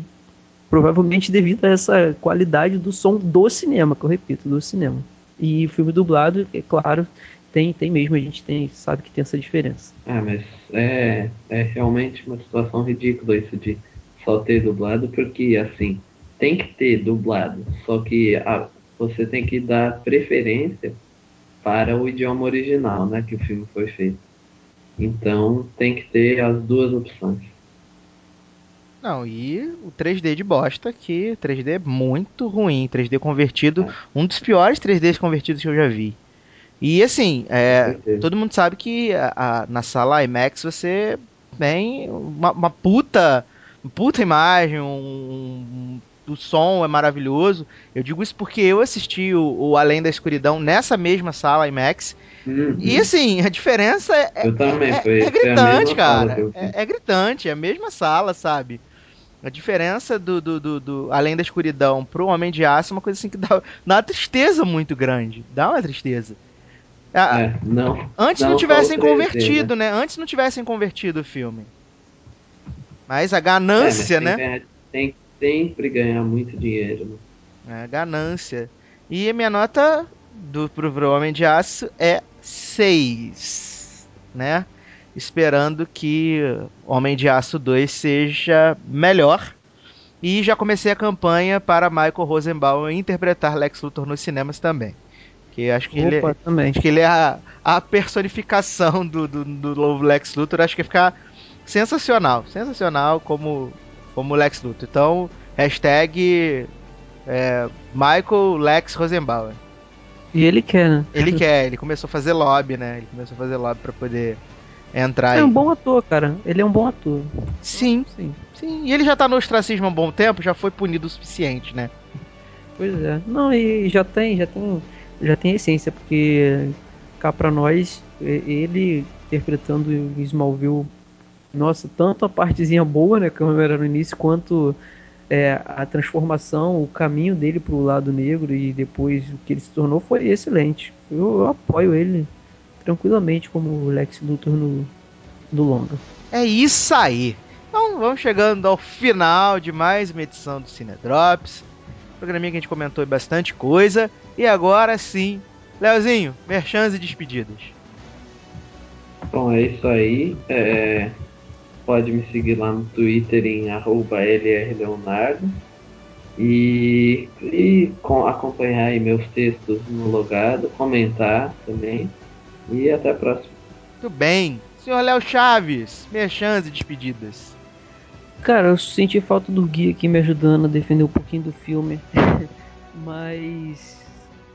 provavelmente devido a essa qualidade do som do cinema, que eu repito, do cinema. E filme dublado, é claro, tem, tem mesmo, a gente tem, sabe que tem essa diferença. Ah, mas é, é realmente uma situação ridícula isso de só ter dublado, porque assim, tem que ter dublado, só que a- você tem que dar preferência para o idioma original, né, que o filme foi feito. Então tem que ter as duas opções. Não, e o 3D de bosta, que 3D é muito ruim, 3D convertido, um dos piores 3Ds convertidos que eu já vi. E assim, é, todo mundo sabe que a- a- na sala IMAX você tem uma, uma puta, puta imagem, um, um- o som é maravilhoso. Eu digo isso porque eu assisti o, o Além da Escuridão nessa mesma sala IMAX. E assim, a diferença é, é- Eu também, é- é gritante, cara. É, é gritante, é a mesma sala, sabe? A diferença do, do, do, do Além da Escuridão pro Homem de Aço é uma coisa assim que dá, dá uma tristeza muito grande. Dá uma tristeza. Ah, É, não, Antes não, não tivessem só o 3D, convertido, né? né? Antes não tivessem convertido o filme. Mas a ganância, É, mas né? tem que ganhar- Tem que sempre ganhar muito dinheiro, né? É, ganância. E a minha nota do, pro, pro Homem de Aço é 6. Né? Esperando que Homem de Aço 2 seja melhor. E já comecei a campanha para Michael Rosenbaum interpretar Lex Luthor nos cinemas também. Que acho que ele, Opa, também. acho que ele é a, a personificação do, do, do novo Lex Luthor. Acho que ia ficar sensacional. Sensacional como, como Lex Luthor. Então, hashtag é, Michael Lex Rosenbauer. E ele quer, né? Ele quer, ele começou a fazer lobby, né? Ele começou a fazer lobby pra poder entrar É um bom ator, cara. Ele é um bom ator. Sim, sim. Sim, e ele já tá no ostracismo há um bom tempo, já foi punido o suficiente, né? Pois é. Não, e já tem, já tem, já tem essência, porque cá pra nós, ele interpretando o Smallville, nossa, tanto a partezinha boa, né, como era no início, quanto é, a transformação, o caminho dele pro lado negro e depois o que ele se tornou foi excelente. Eu, eu apoio ele tranquilamente como o Lex Luthor no, no longa. É isso aí. Então vamos chegando ao final de mais uma edição do Cine Drops. Programinha que a gente comentou bastante coisa. E agora sim, Leozinho, merchans e despedidas. Bom, é isso aí. É, pode me seguir lá no Twitter em arroba LRLeonardo e, e com- acompanhar aí meus textos no logado, comentar também. E até a próxima. Muito bem. Senhor Léo Chaves, merchans e despedidas. Cara, eu senti falta do Gui aqui me ajudando a defender um pouquinho do filme. Mas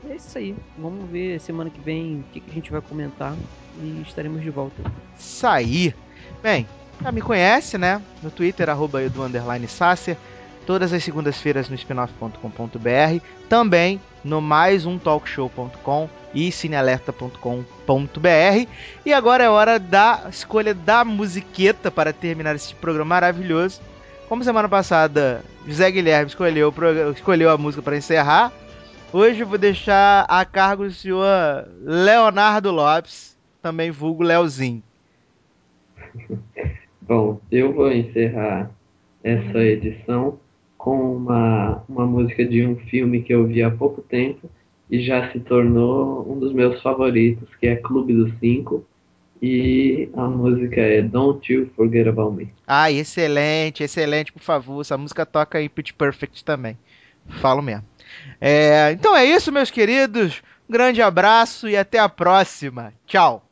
é isso aí. Vamos ver semana que vem o que, que a gente vai comentar e estaremos de volta. sair. Bem, já me conhece, né? No Twitter, arroba edu underline Sasser. Todas as segundas-feiras no spinoff.com.br. Também no mais um talkshow.com e cinealerta.com.br. E agora é hora da escolha da musiqueta para terminar esse programa maravilhoso. Como semana passada José Guilherme escolheu, escolheu a música para encerrar, hoje eu vou deixar a cargo do senhor Leonardo Lopes, também vulgo Leozinho. Bom, eu vou encerrar essa edição com uma, uma música de um filme que eu vi há pouco tempo e já se tornou um dos meus favoritos, que é Clube dos Cinco. E a música é Don't You Forget About Me. Ah, excelente, excelente, por favor. Essa música toca em Pitch Perfect também. Falo mesmo. É, então é isso, meus queridos. Um grande abraço e até a próxima. Tchau.